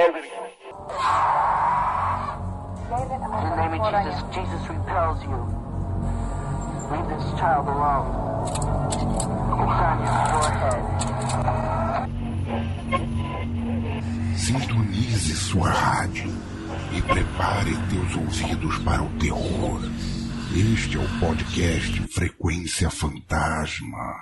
everything. In the name of Jesus, Jesus repels you. Leave this child alone. Son, go ahead. Sintonize sua rádio e prepare teus ouvidos para o terror. Este é o podcast Frequência Fantasma.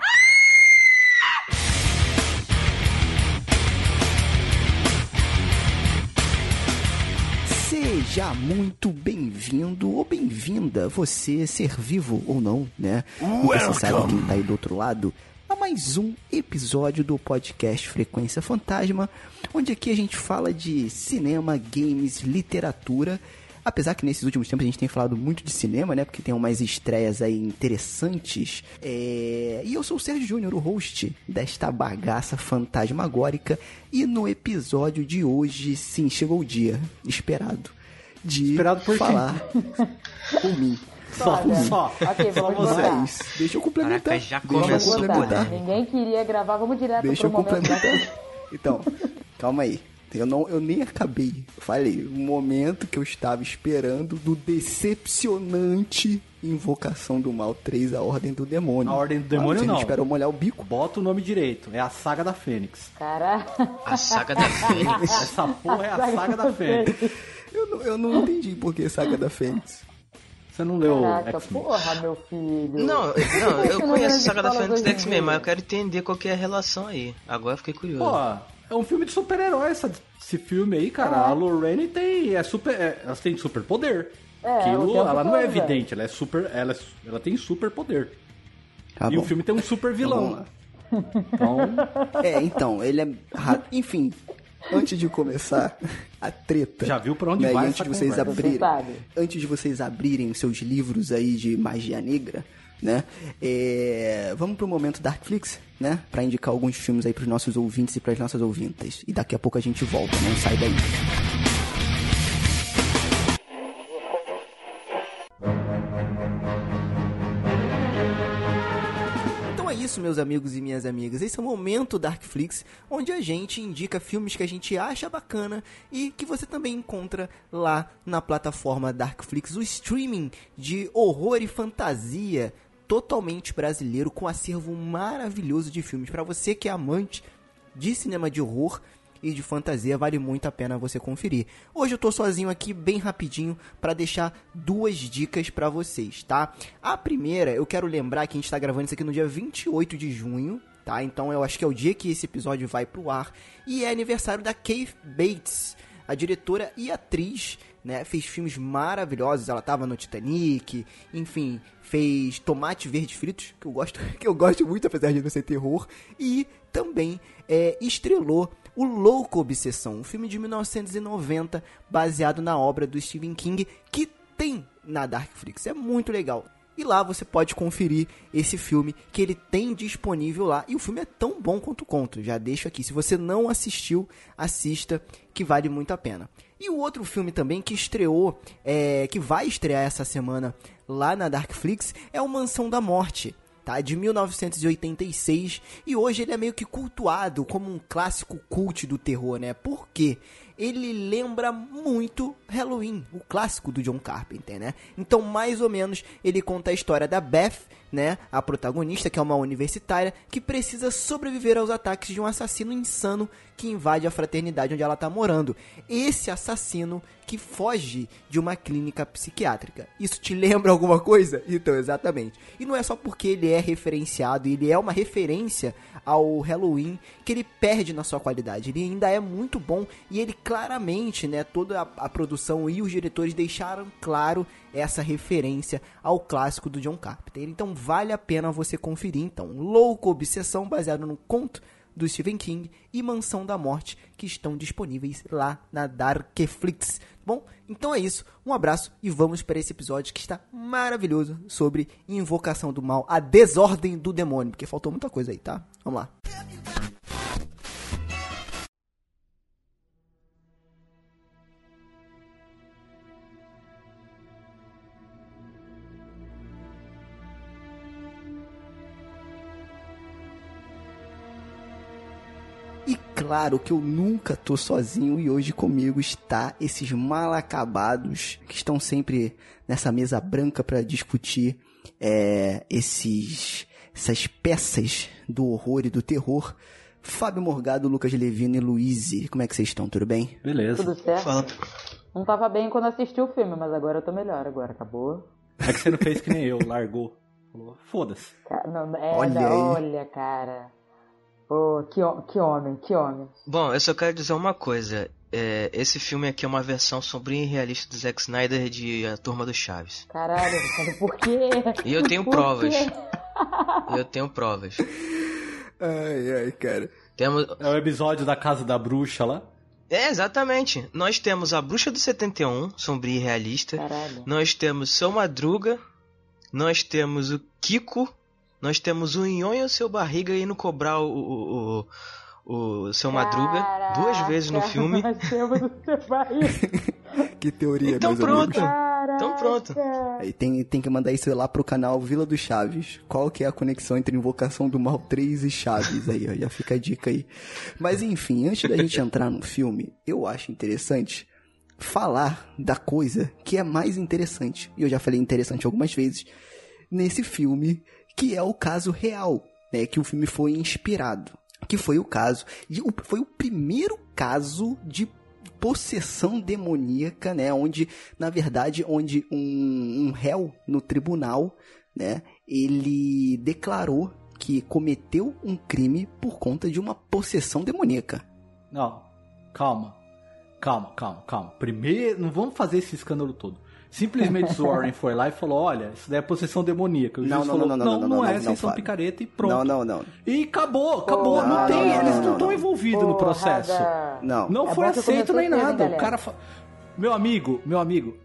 Seja muito bem-vindo ou bem-vinda, você ser vivo ou não, né? Você sabe quem tá aí do outro lado, a mais um episódio do podcast Frequência Fantasma, onde aqui a gente fala de cinema, games, literatura. Apesar que nesses últimos tempos a gente tem falado muito de cinema, né? Porque tem umas estreias aí interessantes. É... E eu sou o Sérgio Júnior, o host desta bagaça fantasmagórica. E no episódio de hoje, sim, chegou o dia esperado de Esperado por quem? falar por mim. Só, só. Ok, Só vamos você. botar. Mas deixa eu complementar. Caraca, já começou. Ninguém queria gravar, vamos direto Deixa pro eu complementar. Então, calma aí. Eu, não, eu nem acabei. Falei, o momento que eu estava esperando do decepcionante Invocação do Mal 3, a Ordem do Demônio. A Ordem do Demônio ah, não. esperou molhar o bico? Bota o nome direito. É a Saga da Fênix. Cara, A saga da Fênix. Essa porra é a Saga da Fênix. Eu não, eu não entendi por que Saga da Fênix. Você não leu caraca, porra, meu filho. Não, não, eu conheço a saga da Fênix do X-Men, mas eu quero entender qual que é a relação aí. Agora eu fiquei curioso. Pô, é um filme de super-herói esse filme aí, cara. A Lorraine tem. É super, é, ela tem super poder. É, Aquilo, ela não é evidente, ela é super. Ela, é- ela tem super poder. Tá e bom. o filme tem um super vilão. lá. Então, É, então, ele é. Enfim, antes de começar a treta. Já viu pra onde né, vai antes essa de vocês conversa. abrirem. Antes de vocês abrirem os seus livros aí de magia negra, né? é, vamos pro momento Darkflix, né? Pra indicar alguns filmes aí pros nossos ouvintes e pras nossas ouvintas. E daqui a pouco a gente volta, não sai daí. Então é isso, meus amigos e minhas amigas. Esse é o momento Darkflix, onde a gente indica filmes que a gente acha bacana e que você também encontra lá na plataforma Darkflix, o streaming de horror e fantasia totalmente brasileiro com acervo maravilhoso de filmes para você que é amante de cinema de horror e de fantasia, vale muito a pena você conferir. Hoje eu tô sozinho aqui, bem rapidinho, para deixar duas dicas para vocês, tá? A primeira, eu quero lembrar que a gente tá gravando isso aqui no dia 28 de junho, tá? Então eu acho que é o dia que esse episódio vai pro ar. E é aniversário da Kate Bates, a diretora e atriz, né? Fez filmes maravilhosos, ela tava no Titanic, enfim, fez Tomate Verde Fritos, que eu gosto, que eu gosto muito, apesar de não ser terror, e também é, estrelou o Louco Obsessão, um filme de 1990 baseado na obra do Stephen King, que tem na Darkflix. É muito legal. E lá você pode conferir esse filme que ele tem disponível lá. E o filme é tão bom quanto o conto. Já deixo aqui. Se você não assistiu, assista, que vale muito a pena. E o outro filme também que estreou, é, que vai estrear essa semana lá na Darkflix, é o Mansão da Morte. Tá, de 1986 e hoje ele é meio que cultuado como um clássico cult do terror, né? Por quê? Ele lembra muito Halloween, o clássico do John Carpenter, né? Então, mais ou menos, ele conta a história da Beth, né? A protagonista, que é uma universitária, que precisa sobreviver aos ataques de um assassino insano que invade a fraternidade onde ela tá morando. Esse assassino que foge de uma clínica psiquiátrica. Isso te lembra alguma coisa? Então, exatamente. E não é só porque ele é referenciado, ele é uma referência ao Halloween que ele perde na sua qualidade. Ele ainda é muito bom e ele claramente, né, toda a, a produção e os diretores deixaram claro essa referência ao clássico do John Carpenter. Então vale a pena você conferir então. Louco Obsessão baseado no conto do Stephen King e Mansão da Morte, que estão disponíveis lá na Darkflix. Bom, então é isso. Um abraço e vamos para esse episódio que está maravilhoso sobre Invocação do Mal, a desordem do demônio, porque faltou muita coisa aí, tá? Vamos lá. Claro que eu nunca tô sozinho e hoje comigo está esses mal acabados que estão sempre nessa mesa branca para discutir é, esses essas peças do horror e do terror. Fábio Morgado, Lucas Levino e Luiz, como é que vocês estão? Tudo bem? Beleza. Tudo certo? Fala. Não tava bem quando assisti o filme, mas agora eu tô melhor. Agora acabou. É que você não fez que nem eu, largou. Falou, foda-se. Não, é, Olha olha, aí. cara. Pô, que, que homem, que homem. Bom, eu só quero dizer uma coisa. É, esse filme aqui é uma versão sombria e realista do Zack Snyder de A Turma do Chaves. Caralho, cara, por quê? E eu tenho Por provas. quê? Eu tenho provas. Ai, ai, cara. Temos. É o episódio da Casa da Bruxa lá. É, exatamente. Nós temos a Bruxa do 71, sombria e realista. Caralho. Nós temos Seu Madruga. Nós temos o Kiko. Nós temos o Nhonho e o Seu Barriga indo cobrar o, o, o, o Seu Madruga duas vezes no Caraca, filme. Que teoria, Então meus pronto. amigos. Então pronto. Aí tem, tem que mandar isso lá pro canal Vila do Chaves. Qual que é a conexão entre Invocação do Mal 3 e Chaves aí, ó, já fica a dica aí. Mas enfim, antes da gente entrar no filme, eu acho interessante falar da coisa que é mais interessante. E eu já falei interessante algumas vezes nesse filme, que é o caso real, né, que o filme foi inspirado. Que foi o caso, o- foi o primeiro caso de possessão demoníaca, né? Onde, na verdade, onde um, um réu no tribunal, né? Ele declarou que cometeu um crime por conta de uma possessão demoníaca. Não, calma. Calma, calma, calma. Primeiro, não vamos fazer esse escândalo todo. Simplesmente o Warren foi lá e falou: Olha, isso daí é possessão demoníaca. O Não, juiz não, falou: não, Não, não, não, não, não, é, não, vocês são Fábio. picareta e pronto. Não, não, não. E acabou, acabou. Não, não tem, não, eles não, não estão não. envolvidos no processo. Não. Não É foi aceito nem nada. O cara. fa- Meu amigo, meu amigo,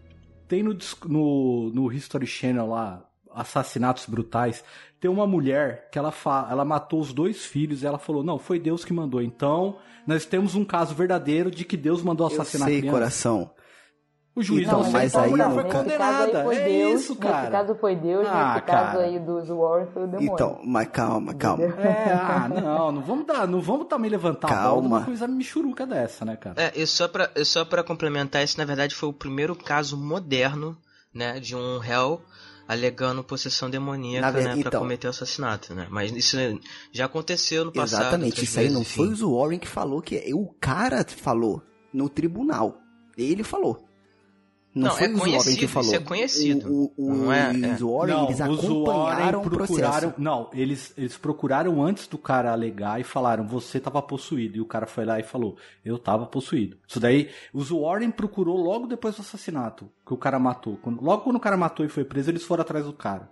tem no, no, no History Channel lá, assassinatos brutais. Tem uma mulher que ela, fa... ela matou os dois filhos e ela falou: Não, foi Deus que mandou. Então, nós temos um caso verdadeiro de que Deus mandou Eu assassinar a sei, criança. coração. O juiz Então, não mas aí mulher no foi Nesse caso condenada. foi É Deus, isso, nesse cara. caso foi Deus, Ah, nesse caso cara. aí dos Warren foi o demônio. Então, mas calma, calma. É, ah, não, não vamos dar, não vamos também levantar a bola Calma. uma coisa michuruca dessa, né, cara? É, e só pra, e só pra complementar, esse na verdade foi o primeiro caso moderno, né, de um réu alegando possessão demoníaca, né, pra então. cometer o assassinato, né. Mas isso já aconteceu no passado. Exatamente, isso aí não vezes, foi enfim. o Warren que falou, que é- o cara falou no tribunal. Ele falou. Não, Não, foi é o Warren conhecido, que falou. isso é conhecido. O, o, o, Não é- os é. Warren, não, eles os acompanharam Warren o procuraram. processo. Não, eles, eles procuraram antes do cara alegar e falaram: você tava possuído. E o cara foi lá e falou: eu tava possuído. Isso daí, os Warren procurou logo depois do assassinato que o cara matou. Quando- logo quando o cara matou e foi preso, eles foram atrás do cara.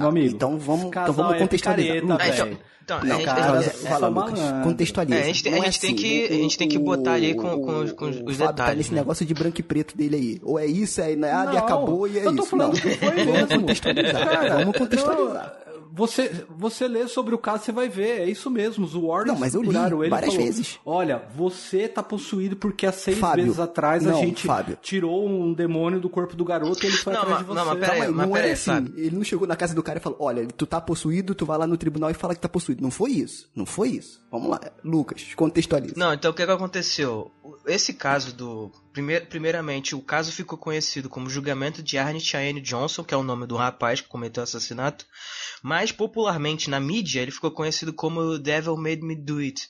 Meu amigo, então vamos- então vamos é contextualizar. picareta, Ah, então, então, Não, a gente cara, tem- é- lá, é Lucas. Contextualiza. É, a gente tem- a gente tem assim, que- a gente tem que botar ali com- com os- com os- o os tá detalhes, nesse né? negócio de branco e preto dele aí. Ou é isso, é nada e Não, acabou e é eu tô isso. falando não. que foi Vamos mesmo. contextualizar. Cara, Vamos contextualizar. não, você, você lê sobre o caso, você vai ver. É isso mesmo. Os Warriors Não, mas eu li ele várias falou, vezes. Olha, você tá possuído porque há seis Fábio, meses atrás a não, gente Fábio. tirou um demônio do corpo do garoto e ele foi Não, atrás mas- de você. não, mas pera aí, Calma mas não é aí, assim. Fábio. Ele não chegou na casa do cara e falou: Olha, tu tá possuído, tu vai lá no tribunal e fala que tá possuído. Não foi isso. Não foi isso. Vamos lá. Lucas, contextualiza. Não, então o que, que aconteceu? Esse caso do. Primeir, primeiramente, o caso ficou conhecido como julgamento de Arne Cheyenne Johnson, que é o nome do rapaz que cometeu o assassinato. Mais popularmente na mídia, ele ficou conhecido como Devil Made Me Do It,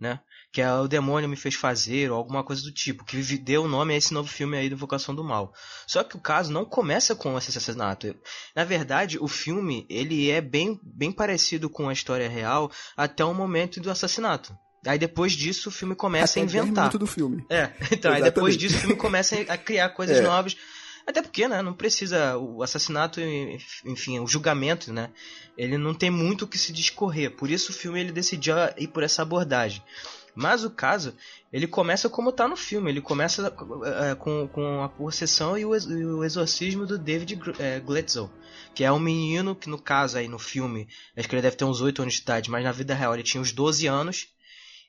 né? Que é o demônio me fez fazer, ou alguma coisa do tipo, que deu nome a esse novo filme aí do Invocação do Mal. Só que o caso não começa com esse assassinato. Na verdade, o filme, ele é bem, bem parecido com a história real até o momento do assassinato. Aí depois disso o filme começa Até a 10 inventar. do filme. É, então, aí depois disso o filme começa a criar coisas É. novas. Até porque, né, não precisa, o assassinato, enfim, o julgamento, né, ele não tem muito o que se discorrer. Por isso o filme ele decidiu ir por essa abordagem. Mas o caso, ele começa como tá no filme, ele começa eh, com, com a possessão e o, e o exorcismo do David eh, Gletzel, que é um menino que no caso aí no filme, acho que ele deve ter uns 8 anos de idade, mas na vida real ele tinha uns 12 anos.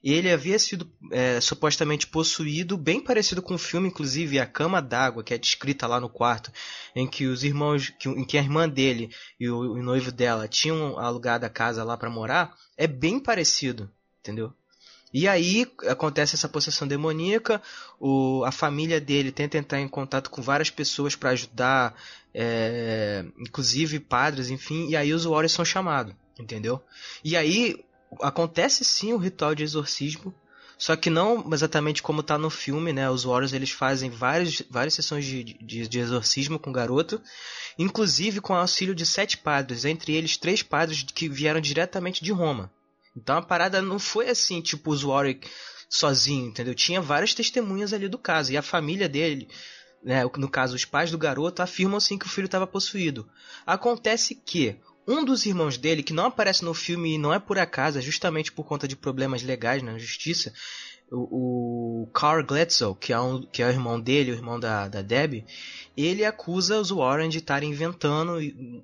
Ele havia sido é, supostamente possuído, bem parecido com o filme, inclusive a cama d'água que é descrita lá no quarto, em que os irmãos, que, em que a irmã dele e o, o noivo dela tinham alugado a casa lá para morar, é bem parecido, entendeu? E aí acontece essa possessão demoníaca, o, a família dele tenta entrar em contato com várias pessoas para ajudar, é, inclusive padres, enfim, e aí os Warriors são chamados, entendeu? E aí acontece sim o ritual de exorcismo, só que não exatamente como tá no filme, né? Os Warriors eles fazem várias, várias sessões de, de, de exorcismo com o garoto, inclusive com o auxílio de sete padres, entre eles três padres que vieram diretamente de Roma. Então a parada não foi assim, tipo, os Warwick sozinho, entendeu? Tinha várias testemunhas ali do caso. E a família dele, né, no caso, os pais do garoto, afirmam sim que o filho estava possuído. Acontece que um dos irmãos dele, que não aparece no filme e não é por acaso, é justamente por conta de problemas legais na justiça, o, o Carl Gletzel, que é, um, que é o irmão dele, o irmão da, da Debbie, ele acusa os Warren de estarem inventando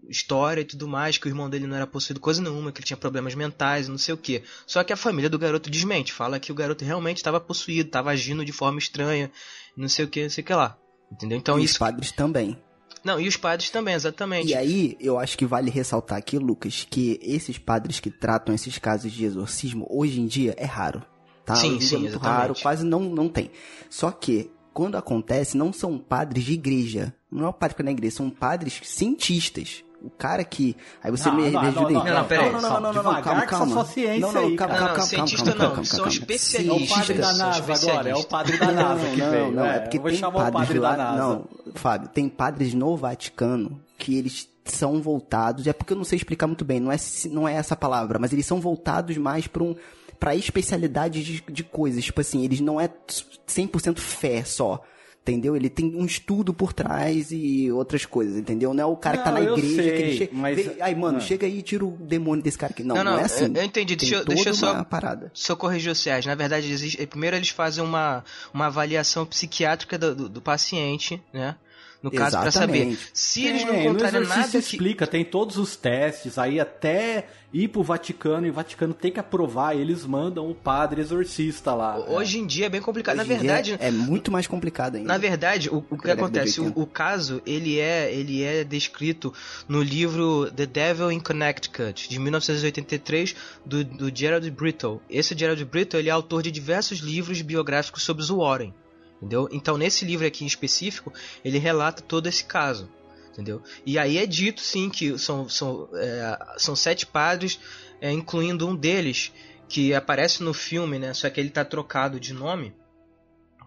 história e tudo mais, que o irmão dele não era possuído coisa nenhuma, que ele tinha problemas mentais, não sei o que. Só que a família do garoto desmente, fala que o garoto realmente estava possuído, estava agindo de forma estranha, não sei o que, não sei o que lá. Entendeu? Então e isso. Os padres também. Não, e os padres também, exatamente. E aí, eu acho que vale ressaltar aqui, Lucas, que esses padres que tratam esses casos de exorcismo, hoje em dia é raro. Tá? Sim, em sim, é muito exatamente. raro, quase não, não tem. Só que, quando acontece, não são padres de igreja. Não é o padre que é na igreja, são padres cientistas. O cara que. Aí você Não, me, não, me não, ajuda aí. não, não, peraí. não, não, não, não, não, Devagar calma, calma. sua ciência não, não, calma, calma, Não, calma, cientista calma, não, calma, são calma. É o especialistas. padre da NASA agora, é o especialistas. padre da NASA que não, veio. Não, é porque eu vou tem padres padre lá. Não, Fábio, tem padres no Vaticano que eles são voltados, é porque eu não sei explicar muito bem, não é, não é essa palavra, mas eles são voltados mais para um para especialidade de, de coisas, tipo assim, eles não é 100% fé só. Entendeu? Ele tem um estudo por trás e outras coisas, entendeu? Não é o cara que tá Não, na igreja sei, que ele chega. mas- vê- Aí, mano, Ah. chega aí e tira o demônio desse cara aqui. Não, Não, não, não, é assim. eu- eu entendi. Tem Deixa eu- deixa eu toda só- parada. Eu corrigir o Sérgio, na verdade, existe, primeiro eles fazem uma, uma avaliação psiquiátrica do, do, do paciente, né? No caso, para saber se eles não É, encontrarem nada que. explica, tem todos os testes, aí até ir pro Vaticano, e o Vaticano tem que aprovar, eles mandam o padre exorcista lá. Hoje em dia é bem complicado. Hoje na verdade, É muito mais complicado ainda. Na verdade, o, o que acontece, o, 80. o caso, ele é, ele é descrito no livro The Devil in Connecticut, de 1983, do, do Gerald Brittle. Esse Gerald Brittle, ele é autor de diversos livros biográficos sobre os Warren, entendeu? Então, nesse livro aqui em específico, ele relata todo esse caso, entendeu? E aí é dito, sim, que são, são, é, são sete padres, é, incluindo um deles, que aparece no filme, né? Só que ele tá trocado de nome,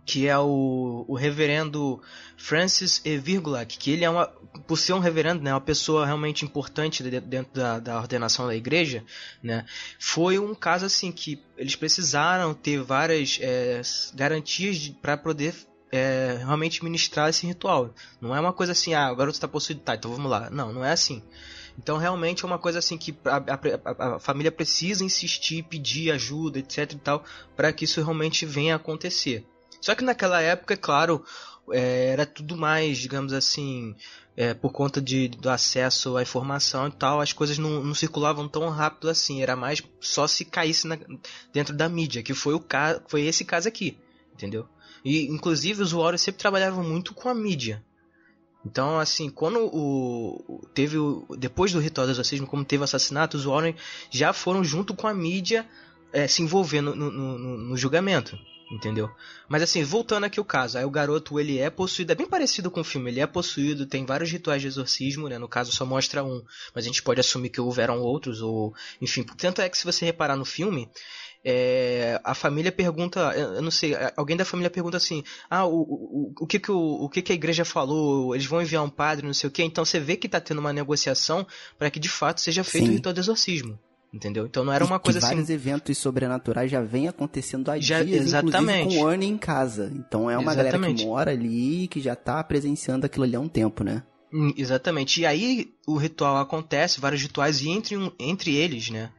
que é o, o reverendo Francis E. Virgulac, que ele é uma, por ser um reverendo, né, uma pessoa realmente importante de- dentro da, da ordenação da igreja, né, foi um caso assim que eles precisaram ter várias é, garantias para poder é, realmente ministrar esse ritual. Não é uma coisa assim, ah, o garoto está possuído, tá, então vamos lá. Não, não é assim. Então realmente é uma coisa assim que a- a- a família precisa insistir, pedir ajuda, etc e tal, para que isso realmente venha a acontecer. Só que naquela época, é claro, é, era tudo mais, digamos assim, é, por conta de, do acesso à informação e tal, as coisas não, não circulavam tão rápido assim. Era mais só se caísse na- dentro da mídia, que foi o caso, foi esse caso aqui, entendeu? E inclusive os Warriors sempre trabalhavam muito com a mídia. Então, assim, quando o teve o depois do ritual do exorcismo, como teve o assassinato, os Warren já foram junto com a mídia é, se envolvendo no- no- no julgamento, entendeu? Mas assim, voltando aqui o caso, aí o garoto ele é possuído, é bem parecido com o filme, ele é possuído, tem vários rituais de exorcismo, né? No caso só mostra um, mas a gente pode assumir que houveram outros ou, enfim, tanto é que se você reparar no filme, é, a família pergunta, eu não sei, alguém da família pergunta assim, ah, o, o, o, que que o, o que que a igreja falou, eles vão enviar um padre, não sei o que, então você vê que tá tendo uma negociação para que de fato seja feito Sim. o ritual de exorcismo. Entendeu? Então não era uma E coisa que assim. vários eventos sobrenaturais já vêm acontecendo há Já- dias, exatamente. inclusive com o Ernie em casa. Então é uma galera Exatamente. que mora ali que já tá presenciando aquilo ali há um tempo, né? Hum, Exatamente. E aí o ritual acontece, vários rituais, e entre, um, entre eles, né?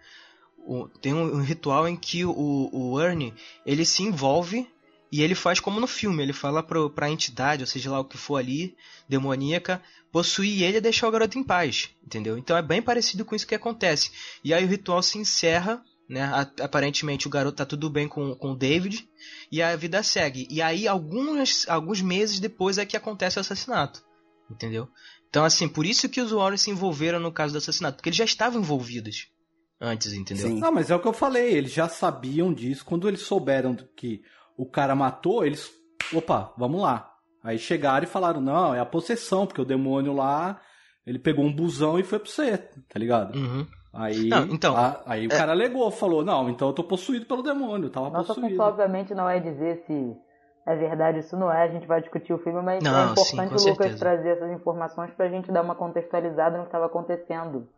o- tem um, um ritual em que o, o Ernie ele se envolve e ele faz como no filme, ele fala pro, pra entidade, ou seja lá o que for ali, demoníaca, possuir ele e deixar o garoto em paz, entendeu? Então é bem parecido com isso que acontece. E aí o ritual se encerra, né? Aparentemente o garoto tá tudo bem com, com o David e a vida segue. E aí alguns, alguns meses depois é que acontece o assassinato, entendeu? Então assim, por isso que os Warriors se envolveram no caso do assassinato, porque eles já estavam envolvidos. antes, entendeu? Sim. Não, mas é o que eu falei, eles já sabiam disso. Quando eles souberam que o cara matou, eles. Opa, vamos lá. Aí chegaram e falaram: não, é a possessão, porque o demônio lá. Ele pegou um busão e foi pra você, tá ligado? Uhum. Aí, Não, então, a- aí o cara alegou, falou: não, então eu tô possuído pelo demônio, eu tava Nossa possuído. função, obviamente, não é dizer se é verdade se não é, a gente vai discutir o filme, mas Não, é sim, importante com o Lucas trazer essas informações pra gente dar uma contextualizada no que estava acontecendo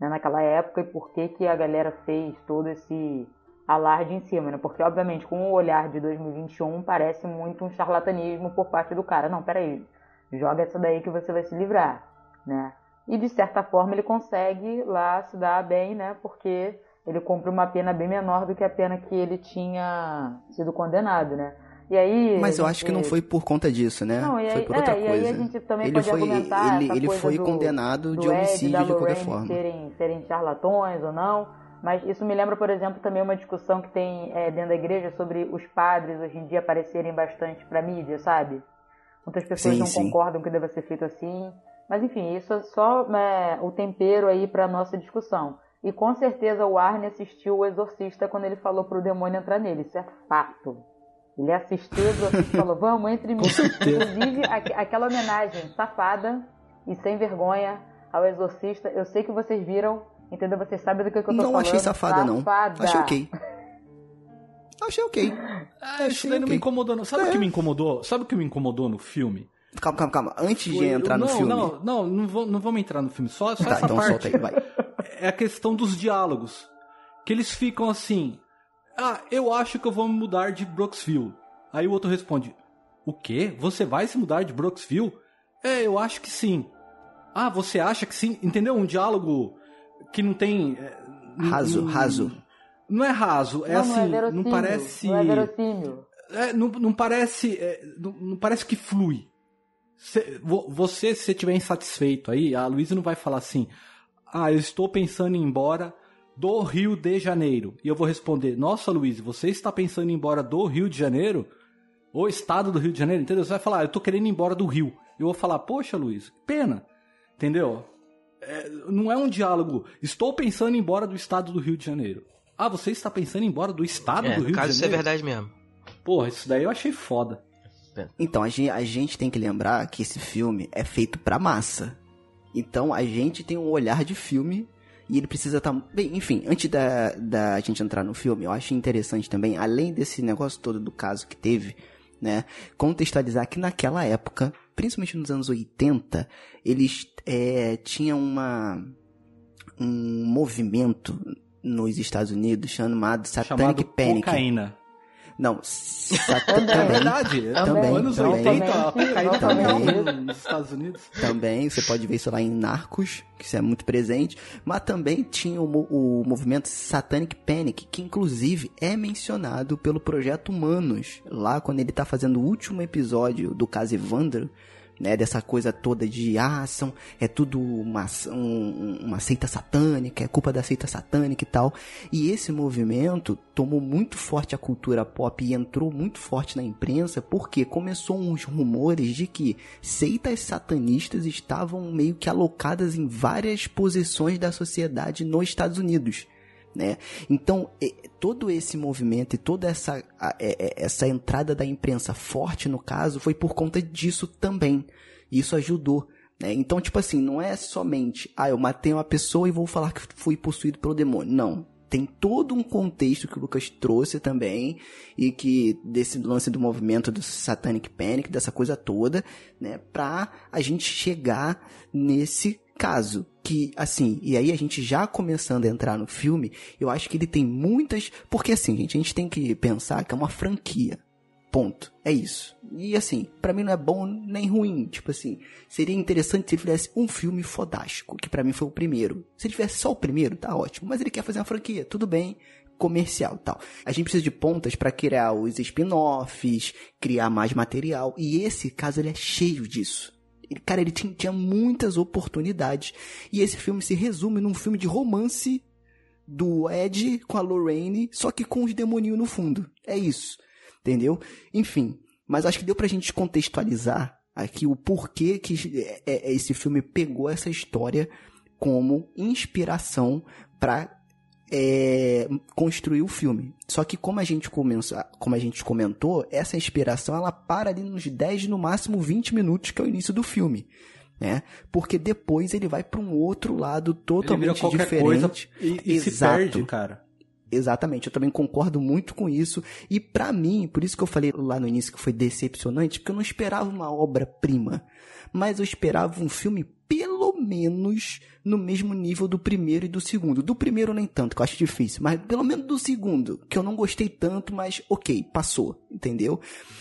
né, naquela época e por que, que a galera fez todo esse alarde em cima, né? Porque, obviamente, com o olhar de 2021, parece muito um charlatanismo por parte do cara. Não, peraí, joga essa daí que você vai se livrar, né? E, de certa forma, ele consegue lá se dar bem, né? Porque ele cumpre uma pena bem menor do que a pena que ele tinha sido condenado, né? E aí. Mas eu acho que não foi por conta disso, né? Não, e aí, foi por é, outra e coisa. aí a gente também ele pode foi, argumentar ele, ele foi do- condenado do de Ed e homicídio da de qualquer Lorraine forma. Serem, serem charlatões ou não. Mas isso me lembra, por exemplo, também uma discussão que tem é, dentro da igreja sobre os padres hoje em dia aparecerem bastante pra mídia, sabe? Muitas pessoas Sim, não sim. concordam que deva ser feito assim. Mas enfim, isso é só é, o tempero aí pra nossa discussão. E com certeza o Arne assistiu o Exorcista quando ele falou pro demônio entrar nele. Isso é fato. Ele assistiu o Exorcista e falou, vamos, entre mim. Inclusive, aqu- aquela homenagem safada e sem vergonha ao Exorcista, eu sei que vocês viram, entendeu? Vocês sabem do que, que eu tô Não falando. achei safada, não. Safada. Achei ok. Achei ok. Ah, isso daí não ok. me incomodou, não. Sabe o que me incomodou? Sabe o que me incomodou no filme? Calma, calma, calma. Antes de Foi- entrar no não, filme. Não, não, não, vou- não vamos entrar no filme. Só, só Tá, essa então parte. solta aí, vai. É a questão dos diálogos. Que eles ficam assim. Ah, eu acho que eu vou me mudar de Brooksville. Aí o outro responde: O quê? Você vai se mudar de Brooksville? É, eu acho que sim. Ah, você acha que sim? Entendeu? Um diálogo que não tem. é, Raso, n- raso. Não é raso, é não, assim, não é não parece. Não é verossímil. É, não, não parece. é, não, não parece que flui. Cê- vo- você, se você estiver insatisfeito aí, a Luísa não vai falar assim: Ah, eu estou pensando em ir embora do Rio de Janeiro. E eu vou responder: Nossa, Luísa, você está pensando em ir embora do Rio de Janeiro? O estado do Rio de Janeiro? Entendeu? Você vai falar: "Ah, Eu estou querendo ir embora do Rio. Eu vou falar: Poxa, Luísa, que pena. Entendeu? É, não é um diálogo. Estou pensando em ir embora do estado do Rio de Janeiro. Ah, você está pensando em ir embora do estado É, do Rio no caso de isso é Janeiro? verdade mesmo. Porra, isso daí eu achei foda. Então, a gente, a gente tem que lembrar que esse filme é feito pra massa. Então, a gente tem um olhar de filme e ele precisa estar. Bem, enfim, antes da, da gente entrar no filme, eu acho interessante também, além desse negócio todo do caso que teve, né, contextualizar que naquela época, principalmente nos anos 80, eles é, tinham uma, um movimento nos Estados Unidos chamado Satanic chamado Panic. cocaína. Não, satan... É também. verdade. É Também, anos também. 80, a cocaína Também. também nos Estados Unidos. Também, você pode ver isso lá em Narcos, que isso é muito presente. Mas também tinha o, o movimento Satanic Panic, que inclusive é mencionado pelo Projeto Humanos, lá quando ele tá fazendo o último episódio do caso Evandro, né, dessa coisa toda de, ah, é tudo uma, um- uma seita satânica, é culpa da seita satânica e tal. E esse movimento tomou muito forte a cultura pop e entrou muito forte na imprensa, porque começou uns rumores de que seitas satanistas estavam meio que alocadas em várias posições da sociedade nos Estados Unidos. Né? Então, todo esse movimento e toda essa, é- é- essa entrada da imprensa forte no caso foi por conta disso também. Isso ajudou. Né? Então, tipo assim, não é somente, ah, eu matei uma pessoa e vou falar que fui possuído pelo demônio. Não. Tem todo um contexto que o Lucas trouxe também, e que desse lance do movimento do Satanic Panic, dessa coisa toda, né, pra a gente chegar nesse caso. Que, assim, e aí a gente já começando a entrar no filme, eu acho que ele tem muitas. Porque, assim, gente, a gente tem que pensar que é uma franquia. Ponto. É isso. E assim, pra mim não é bom nem ruim. Tipo assim, seria interessante se ele tivesse um filme fodástico, que pra mim foi o primeiro. Se ele tivesse só o primeiro, tá ótimo. Mas ele quer fazer uma franquia, tudo bem, comercial tal. A gente precisa de pontas pra criar os spin-offs, criar mais material. E esse caso ele é cheio disso. Cara, ele tinha, tinha muitas oportunidades. E esse filme se resume num filme de romance do Ed com a Lorraine, só que com os demoninhos no fundo. É isso. Entendeu? Enfim. Mas acho que deu pra gente contextualizar aqui o porquê que é- é- esse filme pegou essa história como inspiração pra é, construir o filme. Só que como a gente começou, como a gente comentou, essa inspiração ela para ali nos 10, no máximo 20 minutos, que é o início do filme. Né? Porque depois ele vai para um outro lado totalmente diferente. e, e se Exato. perde, cara. Exatamente, eu também concordo muito com isso. E pra mim, por isso que eu falei lá no início que foi decepcionante, porque eu não esperava uma obra-prima. Mas eu esperava um filme, pelo menos, no mesmo nível do primeiro e do segundo. Do primeiro nem tanto, que eu acho difícil, mas pelo menos do segundo, que eu não gostei tanto, mas ok, passou, entendeu?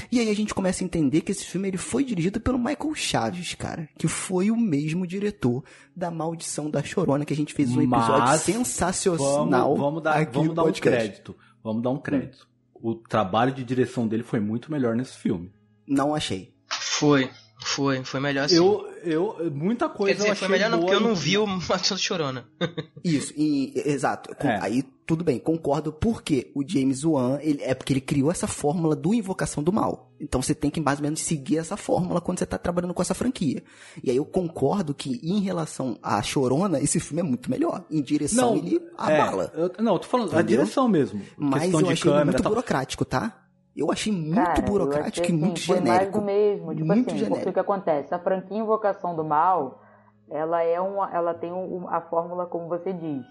E aí a gente começa a entender que esse filme ele foi dirigido pelo Michael Chaves, cara, que foi o mesmo diretor da Maldição da Chorona, que a gente fez um episódio Mas sensacional. Vamos, vamos dar, aqui vamos dar um crédito. Vamos dar um crédito. O trabalho de direção dele foi muito melhor nesse filme. Não achei. Foi, foi, foi melhor assim. Eu, eu, muita coisa Quer dizer, eu foi achei melhor não, porque eu não vi o Matheus Chorona. Isso, e, exato. Com- É. Aí tudo bem, concordo, porque o James Wan, ele, é porque ele criou essa fórmula do Invocação do Mal. Então você tem que mais ou menos seguir essa fórmula quando você tá trabalhando com essa franquia. E aí eu concordo que em relação à Chorona, esse filme é muito melhor. Em direção, Não, ele é, abala. eu- não, eu tô falando a Entendeu? direção mesmo. Mas eu de achei câmera muito tal. burocrático, tá? Eu achei muito Cara, burocrático achei, e muito assim, foi genérico. mais do mesmo. Tipo muito assim, porque o genérico. que acontece? A franquia Invocação do Mal, ela é uma, ela tem um- a fórmula como você diz.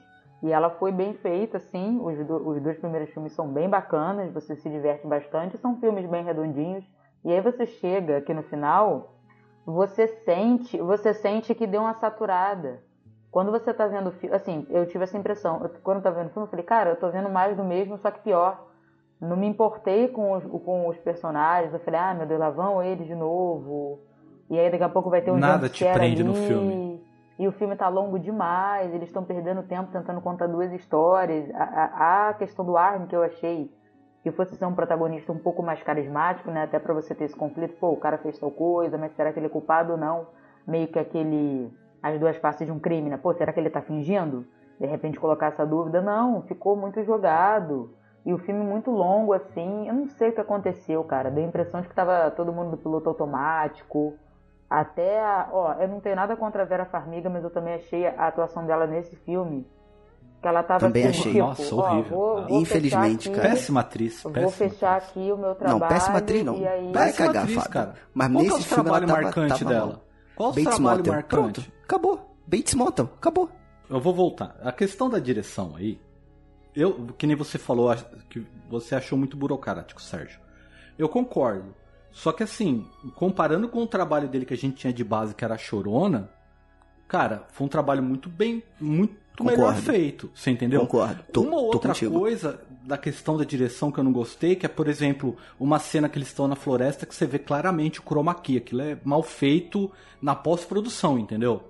E ela foi bem feita, sim. Os, do- os dois primeiros filmes são bem bacanas, você se diverte bastante, são filmes bem redondinhos. E aí você chega aqui no final, você sente, você sente que deu uma saturada. Quando você tá vendo filme, assim, eu tive essa impressão. Eu- quando eu tava vendo o filme, eu falei, cara, eu tô vendo mais do mesmo, só que pior. Não me importei com os, com os personagens. Eu falei, ah, meu Deus, lá vão eles de novo. E aí daqui a pouco vai ter um Nada te prende no ali, filme. E o filme tá longo demais. Eles estão perdendo tempo tentando contar duas histórias. A, a, a questão do Armin, que eu achei que fosse ser um protagonista um pouco mais carismático, né? Até pra você ter esse conflito. Pô, o cara fez tal coisa, mas será que ele é culpado ou não? Meio que aquele... As duas faces de um crime, né? Pô, será que ele tá fingindo? De repente colocar essa dúvida. Não, ficou muito jogado. E o filme muito longo, assim. Eu não sei o que aconteceu, cara. Deu a impressão de que tava todo mundo do piloto automático. Até a. Ó, eu não tenho nada contra a Vera Farmiga, mas eu também achei a atuação dela nesse filme. Que ela tava Também assim, achei. tipo, Nossa, ó, horrível. vou- vou Infelizmente, fechar cara. aqui, Péssima atriz. Vou péssima fechar atriz. aqui o meu trabalho. Não, péssima atriz não. E aí... Vai Péssima cagar, atriz, Fábio. cara. Mas Qual é nesse o filme ela tava- marcante tava dela? mal. Qual o Bates trabalho Motel. marcante? Pronto, acabou. Bates Motel, acabou. Eu vou voltar. A questão da direção aí, eu, que nem você falou, que você achou muito burocrático, Sérgio. Eu concordo. Só que assim, comparando com o trabalho dele que a gente tinha de base, que era Chorona, cara, foi um trabalho muito bem, muito Concordo. melhor feito. Você entendeu? Concordo. Tô, uma outra coisa da questão da direção que eu não gostei, que é, por exemplo, uma cena que eles estão na floresta que você vê claramente o chroma key. Aquilo é mal feito na pós-produção, entendeu?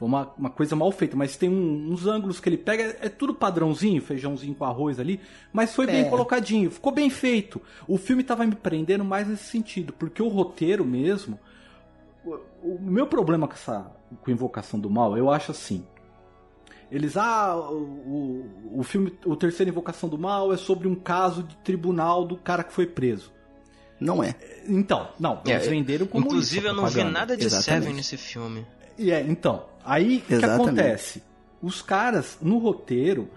Foi uma, uma coisa mal feita, mas tem um- uns ângulos que ele pega, é tudo padrãozinho, feijãozinho com arroz ali, mas foi bem É. colocadinho, ficou bem feito. O filme tava me prendendo mais nesse sentido, porque o roteiro mesmo. O, o meu problema com essa com Invocação do Mal, eu acho assim. Eles, ah, o, o, filme, o terceiro Invocação do Mal é sobre um caso de tribunal do cara que foi preso. Não é. Então, não, eles É, venderam como Inclusive, isso, eu não vi nada de Exatamente. Seven nesse filme. E é, então, aí o que acontece? Os caras, no roteiro,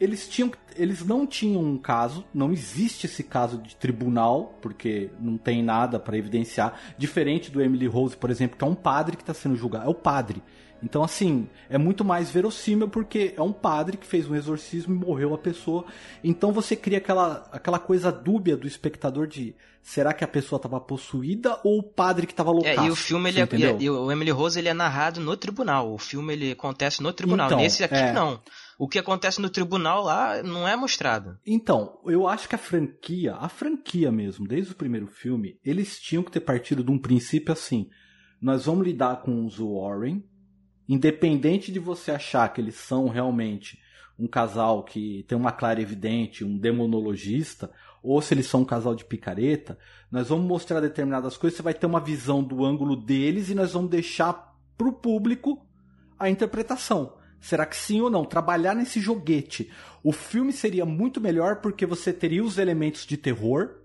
eles tinham eles não tinham um caso, não existe esse caso de tribunal, porque não tem nada para evidenciar, diferente do Emily Rose, por exemplo, que é um padre que está sendo julgado, é o padre. Então, assim, é muito mais verossímil porque é um padre que fez um exorcismo e morreu a pessoa. Então você cria aquela, aquela coisa dúbia do espectador de será que a pessoa estava possuída ou o padre que estava É, loucaço? e o filme, ele é, e o Emily Rose, ele é narrado no tribunal. O filme, ele acontece no tribunal. Então, Nesse aqui, é. não. O que acontece no tribunal lá não é mostrado. Então, eu acho que a franquia, a franquia mesmo, desde o primeiro filme, eles tinham que ter partido de um princípio assim: nós vamos lidar com os Warren, independente de você achar que eles são realmente um casal que tem uma clara evidente, um demonologista, ou se eles são um casal de picareta, nós vamos mostrar determinadas coisas, você vai ter uma visão do ângulo deles e nós vamos deixar pro público a interpretação. Será que sim ou não? Trabalhar nesse joguete. O filme seria muito melhor porque você teria os elementos de terror,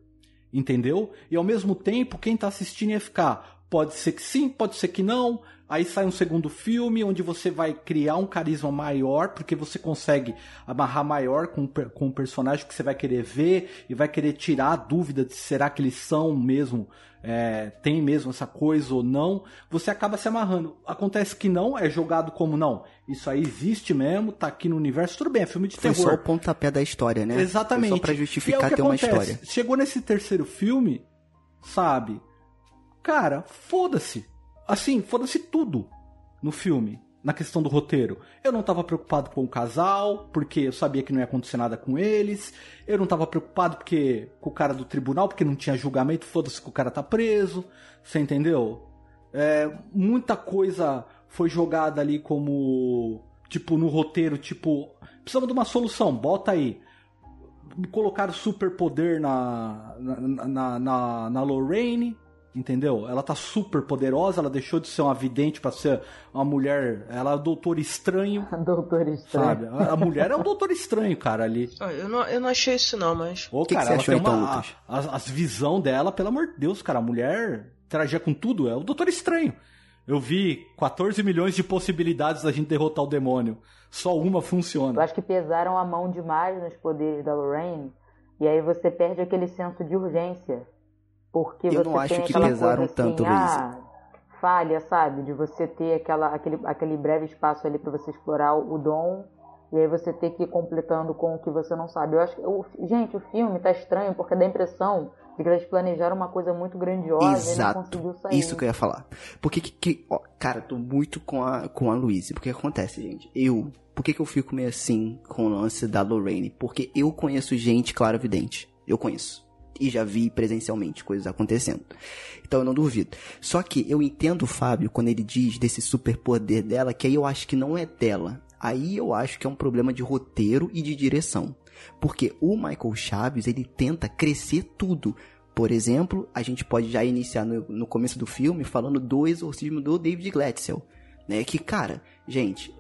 entendeu? E ao mesmo tempo, quem tá assistindo ia ficar, Pode ser que sim, pode ser que não. Aí sai um segundo filme onde você vai criar um carisma maior, porque você consegue amarrar maior com, com o personagem que você vai querer ver e vai querer tirar a dúvida de será que eles são mesmo, é, tem mesmo essa coisa ou não. Você acaba se amarrando. Acontece que não, é jogado como não. Isso aí existe mesmo, tá aqui no universo, tudo bem, é filme de Foi terror. só o pontapé da história, né? Exatamente. Foi só pra é justificar que ter uma acontece. história. Chegou nesse terceiro filme, sabe? Cara, foda-se. Assim, foda-se tudo no filme, na questão do roteiro. Eu não tava preocupado com o casal, porque eu sabia que não ia acontecer nada com eles. Eu não tava preocupado porque com o cara do tribunal, porque não tinha julgamento, foda-se que o cara tá preso. Você entendeu? É, muita coisa foi jogada ali como tipo no roteiro, tipo, precisamos de uma solução, bota aí colocaram superpoder na, na, na, na, na Lorraine, entendeu? Ela tá super poderosa, ela deixou de ser uma vidente pra ser uma mulher. Ela é o doutor estranho, Doutor Estranho. sabe? A, a mulher é o doutor estranho, cara, ali. Ah, eu, não, eu não achei isso não, mas. Ô, que cara, você ela achou tem então, uma. Lucas? As, as visão dela, pelo amor de Deus, cara, a mulher interagia com tudo, é o doutor estranho. Eu vi 14 milhões de possibilidades da gente derrotar o demônio. Só uma Eu funciona. acho que pesaram a mão demais nos poderes da Lorraine. E aí você perde aquele senso de urgência. Porque Eu você não acho tem que pesaram coisa tanto, assim, Luísa. ah, falha, sabe? De você ter aquela, aquele, aquele breve espaço ali para você explorar o dom. E aí você ter que ir completando com o que você não sabe. Eu acho que. o- gente, o filme tá estranho porque dá a impressão de que eles planejaram uma coisa muito grandiosa e não Exato. conseguiu sair. Isso que eu ia falar. Porque que, que- ó, cara, tô muito com a com a Louise. Porque que acontece, gente? Eu, por que que eu fico meio assim com o lance da Lorraine? Porque eu conheço gente claro-vidente. Eu conheço. E já vi presencialmente coisas acontecendo. Então eu não duvido. Só que eu entendo o Fábio quando ele diz desse superpoder dela, que aí eu acho que não é dela. Aí eu acho que é um problema de roteiro e de direção. Porque o Michael Chaves, ele tenta crescer tudo. Por exemplo, a gente pode já iniciar no, no começo do filme falando do exorcismo do David Glatzel. Né? Que, cara, gente,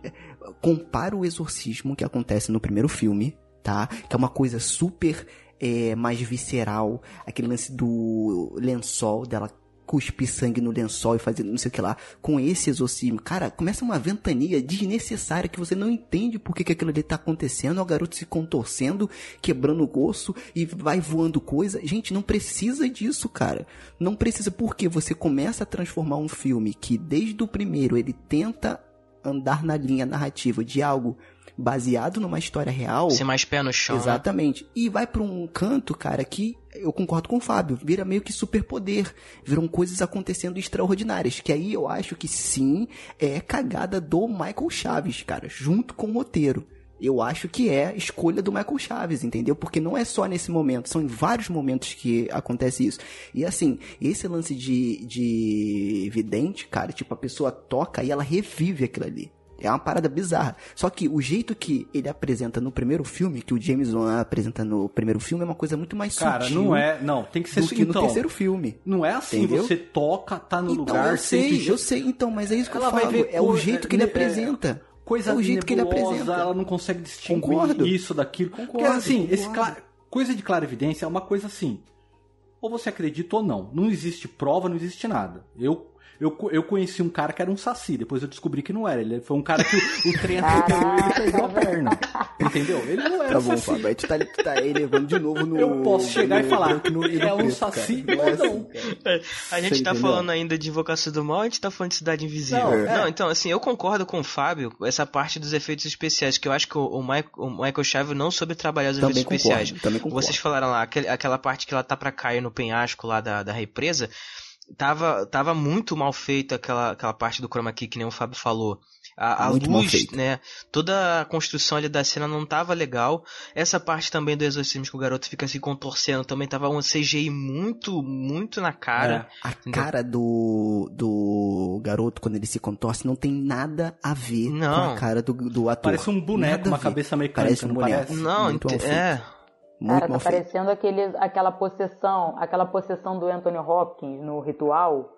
compara o exorcismo que acontece no primeiro filme, tá? Que é uma coisa super é, mais visceral. Aquele lance do lençol, dela cuspir sangue no lençol e fazer não sei o que lá. Com esse exorcismo, cara, começa uma ventania desnecessária que você não entende por que, que aquilo ali tá acontecendo. O garoto se contorcendo, quebrando o osso e vai voando coisa. Gente, não precisa disso, cara. Não precisa, porque você começa a transformar um filme que desde o primeiro ele tenta andar na linha narrativa de algo baseado numa história real. Ser mais pé no chão. né? Exatamente. E vai pra um canto, cara, que eu concordo com o Fábio, vira meio que superpoder. Viram coisas acontecendo extraordinárias. Que aí eu acho que sim, é cagada do Michael Chaves, cara, junto com o roteiro. Eu acho que é escolha do Michael Chaves, entendeu? Porque não é só nesse momento, são em vários momentos que acontece isso. E assim, esse lance de, de vidente, cara, tipo, a pessoa toca e ela revive aquilo ali. É uma parada bizarra. Só que o jeito que ele apresenta no primeiro filme, que o James Wan apresenta no primeiro filme, é uma coisa muito mais Cara, sutil não é. Não, tem que ser do que então, no terceiro filme. Não é assim, Entendeu? você toca, tá no Então, lugar, eu sei, sente- eu sei, então, mas é isso que Ela eu falo. ver É o jeito que ele é- apresenta. coisa é o jeito que ele nebulosa, apresenta. ela não consegue distinguir Concordo. isso daquilo. Concordo, Porque assim, esse concordo. cla- coisa de clarividência é uma coisa assim. Ou você acredita ou não. Não existe prova, não existe nada. Eu eu, eu conheci um cara que era um saci, depois eu descobri que não era. Ele foi um cara que o, o trem atropelou e ele perdeu a perna. Entendeu? Ele não era Tá um bom, saci. Fábio, aí tu tá, tá aí levando de novo no... Eu posso chegar no e falar, no- no é um saci cara. ou é não. assim, cara. A gente Você tá entendeu? falando ainda de Invocação do Mal, a gente tá falando de Cidade Invisível. Não, Não, é. então, assim, eu concordo com o Fábio, essa parte dos efeitos especiais, que eu acho que o, o Michael, o Michael Chaves não soube trabalhar os Também efeitos especiais. concordo, também concordo. Vocês falaram lá, aquela parte que ela tá pra cair no penhasco lá da, da represa, tava, tava muito mal feita aquela, aquela parte do chroma key, que nem o Fábio falou. A, a luz, né? Toda a construção ali da cena não tava legal. Essa parte também do exorcismo que o garoto fica se contorcendo também tava um CGI muito, muito na cara. A cara do, do garoto, quando ele se contorce, não tem nada a ver Não. com a cara do, do ator. Parece um boneco, Nada a uma cabeça mecânica, Parece um não boneco. parece? Não, Muito ente- mal feito. é. Muito Cara, tá feito. parecendo aquele, aquela possessão, aquela possessão do Anthony Hopkins no ritual.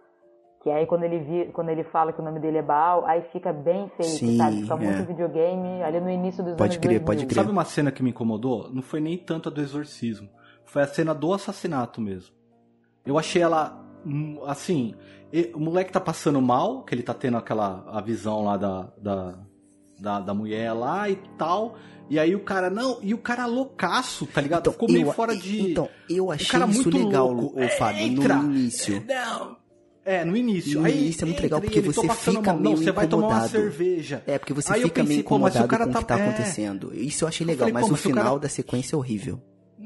Que aí quando ele, vi, quando ele fala que o nome dele é Baal, aí fica bem feito, Sim, sabe? Fica é. muito videogame ali no início dos Pode anos crer, 2000. pode crer. Sabe uma cena que me incomodou? Não foi nem tanto a do exorcismo. Foi a cena do assassinato mesmo. Eu achei ela hum, assim, e- o moleque tá passando mal, que ele tá tendo aquela a visão lá da, da, da, da mulher lá e tal. E aí o cara, não, e o cara loucaço, tá ligado? Ficou meio eu- fora de. Então, eu achei cara isso muito legal, louco. o Fábio, É, entra. no início. Não. É, no início. No aí, início é muito legal, porque você fica mal. meio Não, você vai tomar uma incomodado. cerveja. É, porque você Aí eu fica meio pensei, pô, mas o incomodado cara com o que tá- tá é. acontecendo. Isso eu achei Eu legal, falei, mas pô, o mas o final cara- da sequência é horrível.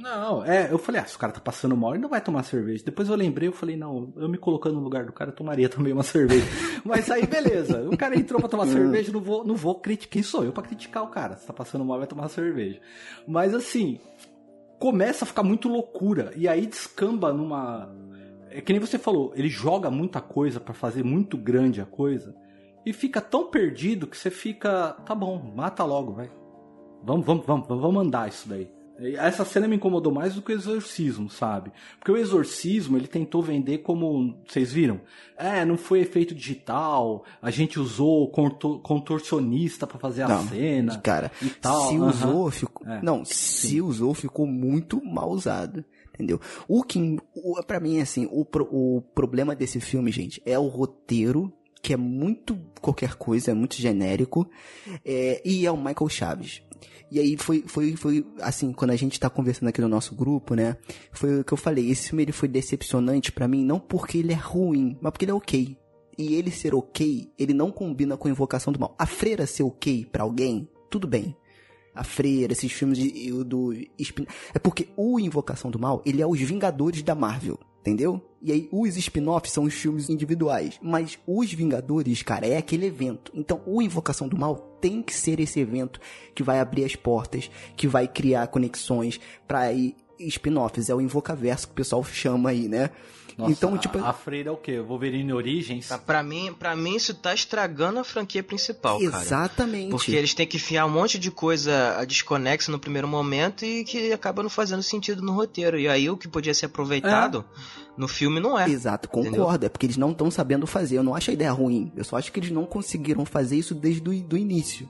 Não, é, eu falei, ah, se o cara tá passando mal, ele não vai tomar cerveja. Depois eu lembrei, eu falei, não, eu me colocando no lugar do cara, eu tomaria também uma cerveja. Mas aí, beleza, o cara entrou pra tomar cerveja, não vou, não vou criticar, quem sou eu pra criticar o cara? Se tá passando mal, vai tomar cerveja. Mas assim, começa a ficar muito loucura, e aí descamba numa... É que nem você falou, ele joga muita coisa pra fazer muito grande a coisa, e fica tão perdido que você fica, tá bom, mata logo, vai. Vamos, vamos, vamos, vamos mandar isso daí. E Essa cena me incomodou mais do que o exorcismo, sabe? Porque o exorcismo ele tentou vender como. Vocês viram? É, não foi efeito digital, a gente usou contor- contorcionista pra fazer a Não, cena. Cara, e tal. se aham. usou, ficou. É, não, se usou, ficou muito mal usado. Entendeu? O que. O, pra mim, assim, o, pro- o problema desse filme, gente, é o roteiro, que é muito qualquer coisa, é muito genérico, é, e é o Michael Chaves. E aí foi, foi, foi, assim, quando a gente tá conversando aqui no nosso grupo, né? Foi o que eu falei, esse filme ele foi decepcionante pra mim, não porque ele é ruim, mas porque ele é ok. E ele ser ok, ele não combina com a invocação do mal. A freira ser ok pra alguém, tudo bem. A freira, esses filmes de, do É porque o Invocação do Mal, ele é os Vingadores da Marvel, entendeu? E aí os spin-offs são os filmes individuais. Mas os Vingadores, cara, é aquele evento. Então o Invocação do Mal tem que ser esse evento que vai abrir as portas, que vai criar conexões pra ir spin-offs. É o Invocaverso que o pessoal chama aí, né? Nossa, então, a- tipo. A, freira é o quê? Wolverine Origins? Tá, Pra mim, pra mim, isso tá estragando a franquia principal, cara. Exatamente. Porque eles têm que enfiar um monte de coisa desconexa no primeiro momento e que acaba não fazendo sentido no roteiro. E aí o que podia ser aproveitado no filme não é. Exato, concordo. É porque eles não estão sabendo fazer. Eu não acho a ideia ruim. Eu só acho que eles não conseguiram fazer isso desde o do início.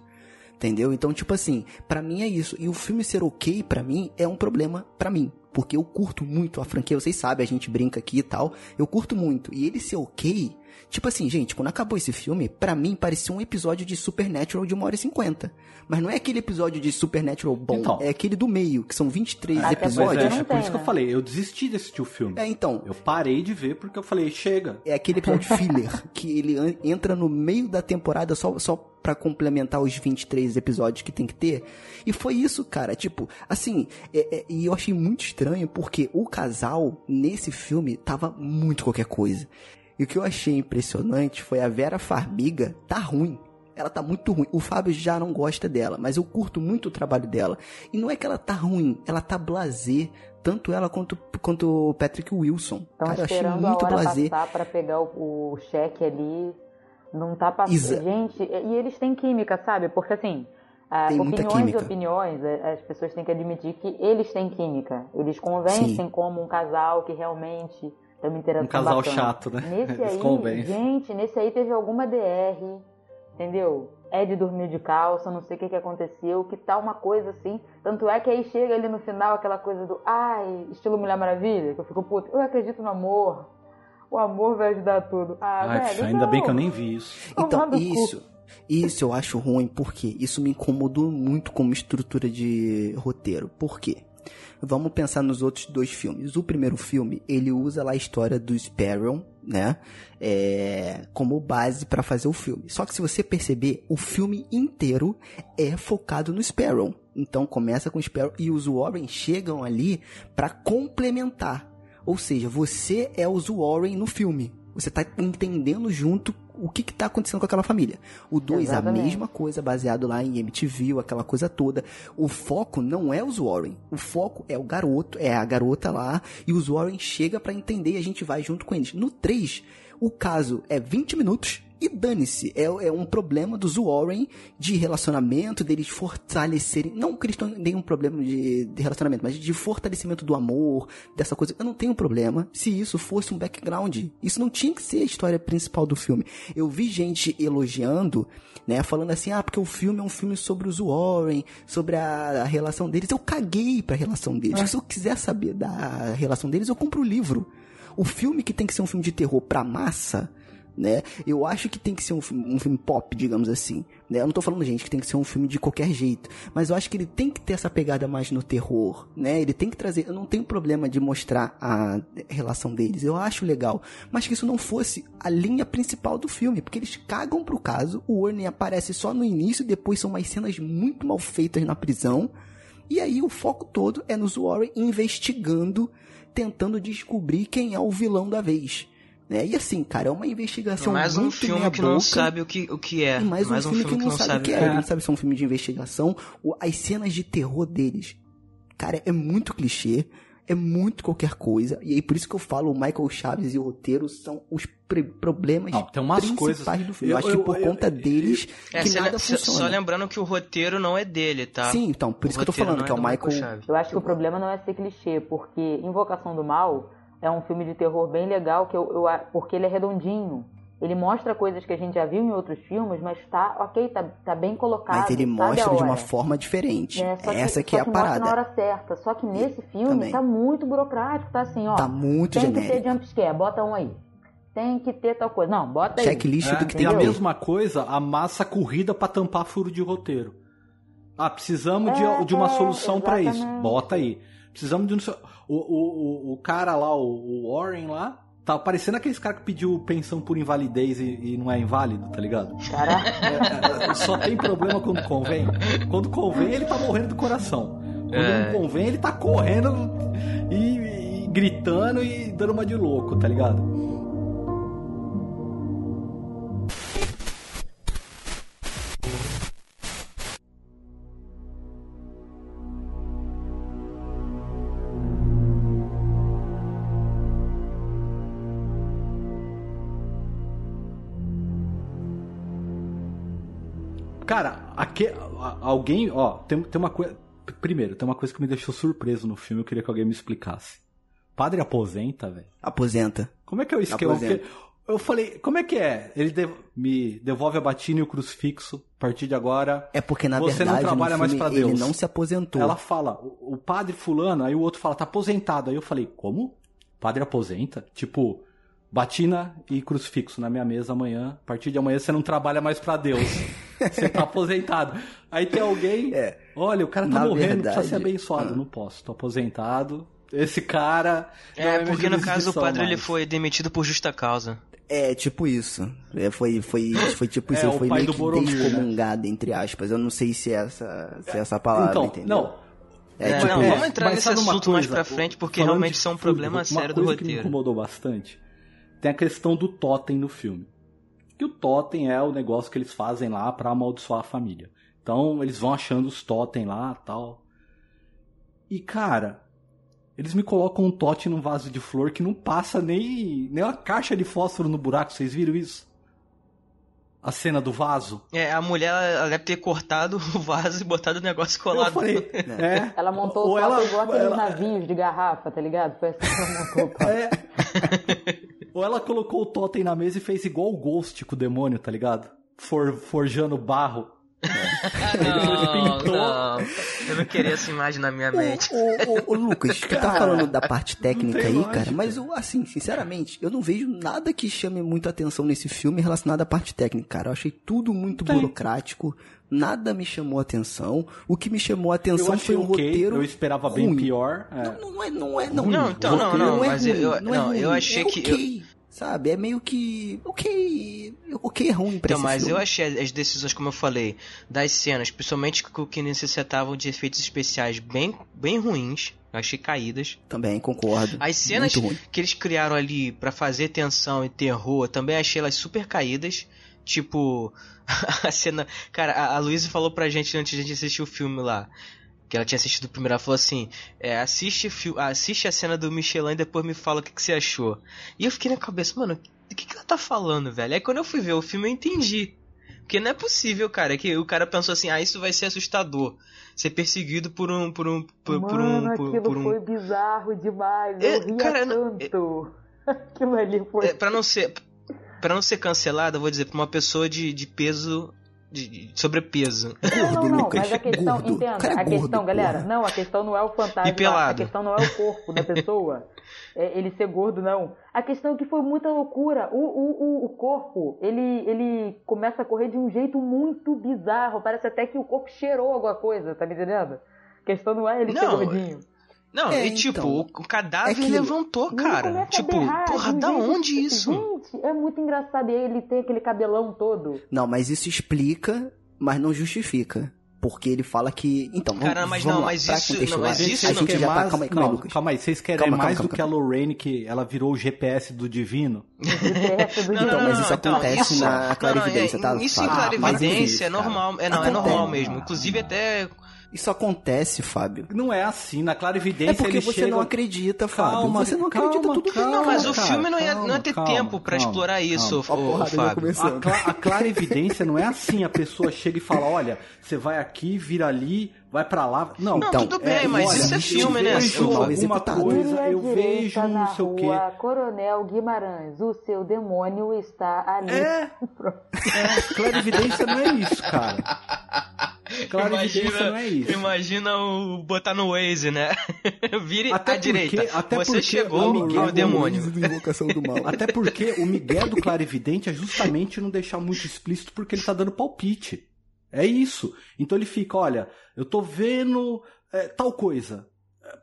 Entendeu? Então, tipo assim, pra mim é isso. E o filme ser ok pra mim é um problema pra mim. Porque eu curto muito a franquia, vocês sabem, a gente brinca aqui e tal. Eu curto muito. E ele ser ok. Tipo assim, gente, quando acabou esse filme, pra mim parecia um episódio de Supernatural de 1 hora e 50. Mas não é aquele episódio de Supernatural bom, Então. é aquele do meio, que são 23 Até Mas episódios. é, não é por tem, isso que eu né? falei, eu desisti de assistir o filme. É, então, Eu parei de ver porque eu falei, chega. É aquele episódio filler, que ele entra no meio da temporada só, só pra complementar os 23 episódios que tem que ter. E foi isso, cara. Tipo, assim, é- é- e eu achei muito estranho porque o casal, nesse filme, tava muito qualquer coisa. E o que eu achei impressionante foi a Vera Farmiga tá ruim. Ela tá muito ruim. O Fábio já não gosta dela, mas eu curto muito o trabalho dela. E não é que ela tá ruim, ela tá blazer. Tanto ela quanto, quanto o Patrick Wilson. Estão Cara, eu achei muito a hora blazer. passar pra pegar o, o cheque ali. Não tá passando. Exa- Gente, e eles têm química, sabe? Porque assim, ah, Tem opiniões e opiniões, eh, as pessoas têm que admitir que eles têm química. Eles convencem Sim. como um casal que realmente uma interação Um casal bacana. chato, né? Nesse Eles aí, gente, nesse aí teve alguma DR, entendeu? Ed dormiu de calça, não sei o que, que aconteceu, que tal uma coisa assim. Tanto é que aí chega ali no final aquela coisa do ai, estilo Mulher Maravilha, que eu fico, puto, eu acredito no amor. O amor vai ajudar tudo. Ah, Ai, velho, ainda bem não. que eu nem vi isso. Então, isso, isso eu acho ruim, porque isso me incomodou muito como estrutura de roteiro. Por quê? Vamos pensar nos outros dois filmes. O primeiro filme, ele usa lá a história do Sparrow, né? É, como base pra fazer o filme. Só que se você perceber, o filme inteiro é focado no Sparrow. Então começa com o Sparrow e os Warren chegam ali pra complementar. Ou seja, você é os Warren no filme. Você tá entendendo junto o que que tá acontecendo com aquela família. O 2, a mesma coisa, baseado lá em MTV, aquela coisa toda. O foco não é os Warren. O foco é o garoto, é a garota lá, e os Warren chega pra entender e a gente vai junto com eles. No 3, o caso é 20 minutos e dane-se. É, é um problema dos Warren de relacionamento, deles fortalecerem. Não que eles tenham nenhum problema de, de relacionamento, mas de fortalecimento do amor, dessa coisa. Eu não tenho problema se isso fosse um background. Isso não tinha que ser a história principal do filme. Eu vi gente elogiando, né, falando assim, ah, porque o filme é um filme sobre os Warren, sobre a, a relação deles. Eu caguei pra relação deles. Se eu quiser saber da relação deles, eu compro o livro. O filme que tem que ser um filme de terror pra massa, né? Eu acho que tem que ser um filme, um filme pop, digamos assim. Né? Eu não tô falando, gente, que tem que ser um filme de qualquer jeito. Mas eu acho que ele tem que ter essa pegada mais no terror, né? Ele tem que trazer. Eu não tenho problema de mostrar a relação deles. Eu acho legal. Mas que isso não fosse a linha principal do filme. Porque eles cagam pro caso. O Warren aparece só no início. Depois são umas cenas muito mal feitas na prisão. E aí o foco todo é nos Warren investigando, tentando descobrir quem é o vilão da vez. Né? E assim, cara, é uma investigação mais um muito filme que não sabe o que, o que é. E mais, mais um, filme que não, sabe, o que é. é. Ele não sabe se é um filme de investigação. As cenas de terror deles, cara, é muito clichê. É muito qualquer coisa. E aí, por isso que eu falo, o Michael Chaves e o roteiro são os pre- problemas Não, tem umas principais coisas- do filme. Eu, eu- acho que por eu- conta deles É, que nada cê- funciona. só lembrando que o roteiro não é dele, tá? Sim, então, por O isso que eu tô falando, que é o do Michael... Chaves. Eu acho que o problema não é ser clichê, porque Invocação do Mal é um filme de terror bem legal, que eu, eu porque ele é redondinho. Ele mostra coisas que a gente já viu em outros filmes, mas tá ok, tá, tá bem colocado. Mas ele mostra de uma forma diferente. É, só Essa que, que é a mostra parada. na hora certa. Só que nesse filme Também. tá muito burocrático, tá assim, ó. Tá muito tem que ter genérico. jumpscare, bota um aí. Tem que ter tal coisa. Não, bota aí. Checklist do que É, tem e a que mesma coisa, a massa corrida pra tampar furo de roteiro. Ah, precisamos de, É, de uma é, solução pra isso. Bota aí. Precisamos de um. O, o, o, o cara lá, o, o Warren lá, tá parecendo aqueles cara que pediu pensão por invalidez e, e não é inválido, tá ligado? Caraca. É, Só tem problema quando convém. Quando convém, ele tá morrendo do coração. Quando É. não convém, ele tá correndo e, e gritando e dando uma de louco, tá ligado? Aque, alguém, ó, tem, tem uma coisa. Primeiro, tem uma coisa que me deixou surpreso no filme, eu queria que alguém me explicasse. Padre aposenta, velho? Aposenta. Como é que é o esquema? Eu falei, como é que é? Ele me devolve a batina e o crucifixo, a partir de agora. É porque, na Você não verdade, trabalha no mais filme, pra ele Deus. não se aposentou. Ela fala, o, o padre fulano, aí o outro fala, tá aposentado. Aí eu falei, como? Padre aposenta? Tipo, batina e crucifixo na minha mesa amanhã. A partir de amanhã você não trabalha mais pra Deus. Você tá aposentado. Aí tem alguém, É. olha, o cara tá Na morrendo, precisa ser verdade- abençoado. Ah. Não posso, tô aposentado. Esse cara. não É, minha porque no caso o padre ele mais. foi demitido por justa causa. É, tipo isso. É, foi, foi, foi tipo isso. É, ele o foi pai meio do que Boromir, né? descomungado, entre aspas. Eu não sei se é essa, se é essa palavra, Então, entendeu? não, É, É, tipo não, isso. vamos entrar nesse assunto mais coisa? pra frente, porque realmente isso é um problema sério do coisa que me roteiro. incomodou bastante tem a questão do totem no filme. Que o totem é o negócio que eles fazem lá pra amaldiçoar a família. Então eles vão achando os totem lá tal. E cara, eles me colocam um totem num vaso de flor que não passa nem, nem uma caixa de fósforo no buraco. Vocês viram isso? A cena do vaso? É, a mulher ela deve ter cortado o vaso e botado o negócio colado. Eu falei, é. Ela montou Ou o ela- totem igual aqueles ela- navios de garrafa, tá ligado? Foi assim que ela montou o totem. É. Ou ela colocou o totem na mesa e fez igual o Ghost com o demônio, tá ligado? For, forjando barro. Não, pintou. não. Eu não queria essa imagem na minha mente. Ô, ô, ô, ô, Lucas, tu tá falando da parte técnica aí, lógica. cara, mas eu, assim, sinceramente, eu não vejo nada que chame muito atenção nesse filme relacionado à parte técnica, cara. Eu achei tudo muito Tem. burocrático, nada me chamou atenção. O que me chamou a Eu atenção foi um ok, roteiro. eu esperava bem ruim. pior. é. Não, não é, não é, não. Não, então, O não, roteiro não, é mas ruim, eu- não, é não, ruim, eu achei é que- ok, sabe? É meio que ok, ok é ruim pra Então, mas filme. eu achei as decisões, como eu falei, das cenas, principalmente que- que necessitavam de efeitos especiais bem, bem ruins, eu achei caídas. Também concordo. As cenas que eles criaram ali pra fazer tensão e terror, também achei elas super caídas. Tipo, a cena. Cara, a, a Luísa falou pra gente antes de a gente assistir o filme lá. Que ela tinha assistido o primeiro, ela falou assim: é, assiste, assiste a cena do Michelin e depois me fala o que, que você achou. E eu fiquei na cabeça, mano, do que, que ela tá falando, velho? Aí quando eu fui ver o filme eu entendi. Porque não é possível, cara, que o cara pensou assim, ah, isso vai ser assustador. Ser perseguido por um. por um. por, por Mano, um. por- aquilo por um foi bizarro demais. É, Eu ria cara, não- tanto. Aquilo ali foi. É, pra não ser para não ser cancelada, eu vou dizer, pra uma pessoa de, de peso de, de sobrepeso. Não, não, Gordo, não, Lucas, mas a questão, gordo. entenda, Cara, é a questão, gordo, galera, porra. não, a questão não é o fantasma, E a questão não é o corpo da pessoa, é ele ser gordo, não. A questão é que foi muita loucura. O, o, o, o corpo, ele, ele começa a correr de um jeito muito bizarro, parece até que o corpo cheirou alguma coisa, tá me entendendo? A questão não é ele ser Não, gordinho. Não, É, e tipo, então, o, cadáver é que- levantou, cara. Tipo, berrar porra, da onde isso? Gente, é muito engraçado. E aí ele tem aquele cabelão todo. Não, mas isso explica, mas não justifica. Porque ele fala que. Então, vamos, Cara, mas vamos não, lá, mas pra isso- não, mas isso a não gente quer já tá. mais- Calma aí, calma aí, não, Lucas. calma aí, vocês querem Calma, mais calma, do que a Lorraine, que ela virou o GPS do divino? Não, Então, não, mas não, isso então, acontece isso- na não, clarividência, não, é- tá? Isso em Fábio? Ah, mas clarividência é normal, é, não, é normal mesmo. Inclusive até Isso acontece, Fábio. Não é assim, na clarividência É porque você chega... não acredita, Fábio. Calma, você não calma, acredita tudo calma. Não, mas o cara, filme não ia, calma, não ia ter calma, tempo pra calma, explorar isso, calma. ô, A ô, porrada já Fábio. A, cla a clarividência não é assim, a pessoa chega e fala, olha, você vai aqui, vira ali, vai pra lá. Não, Não, Então, tudo bem, é, mas olha, isso é filme, né? vejo mal alguma coisa, eu vejo na não sei o quê. rua Coronel Guimarães, o seu demônio está ali. É, é, clarividência não é isso, cara. Clarividência não é isso. Imagina o botar no Waze, né? Vire Até à porque- direita. até Você porque chegou o Miguel ao demônio. Invocação do mal. Até porque o Miguel do clarividente é justamente não deixar muito explícito porque ele tá dando palpite. É isso. Então ele fica, olha, eu tô vendo é, tal coisa.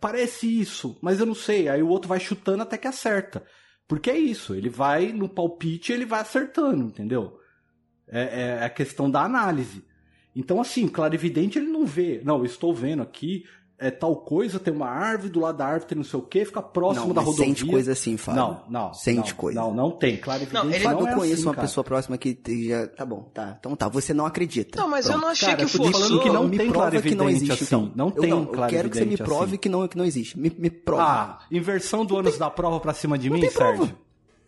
Parece isso, mas eu não sei. Aí o outro vai chutando até que acerta. Porque é isso. Ele vai no palpite e ele vai acertando, entendeu? É, é a questão da análise. Então, assim, clarividente ele não vê. Não, eu estou vendo aqui, é tal coisa, tem uma árvore, do lado da árvore tem não sei o que, fica próximo Não, da rodovia. sente coisa assim, Fábio. Não, não. Sente não, coisa. Não, não tem. Clarividente Não, não, ele- Fábio, é eu conheço assim, uma cara. pessoa próxima que já. Tá bom, tá. Então tá, você não acredita. Não, mas eu Pronto. não achei Cara, que eu fosse. falando que não me tem prova que não existe, assim. então. Não eu tem não, eu quero que você me prove assim. que, não, que não existe. Me, me prova. Ah, inversão do ônus da prova pra cima de mim, tem prova.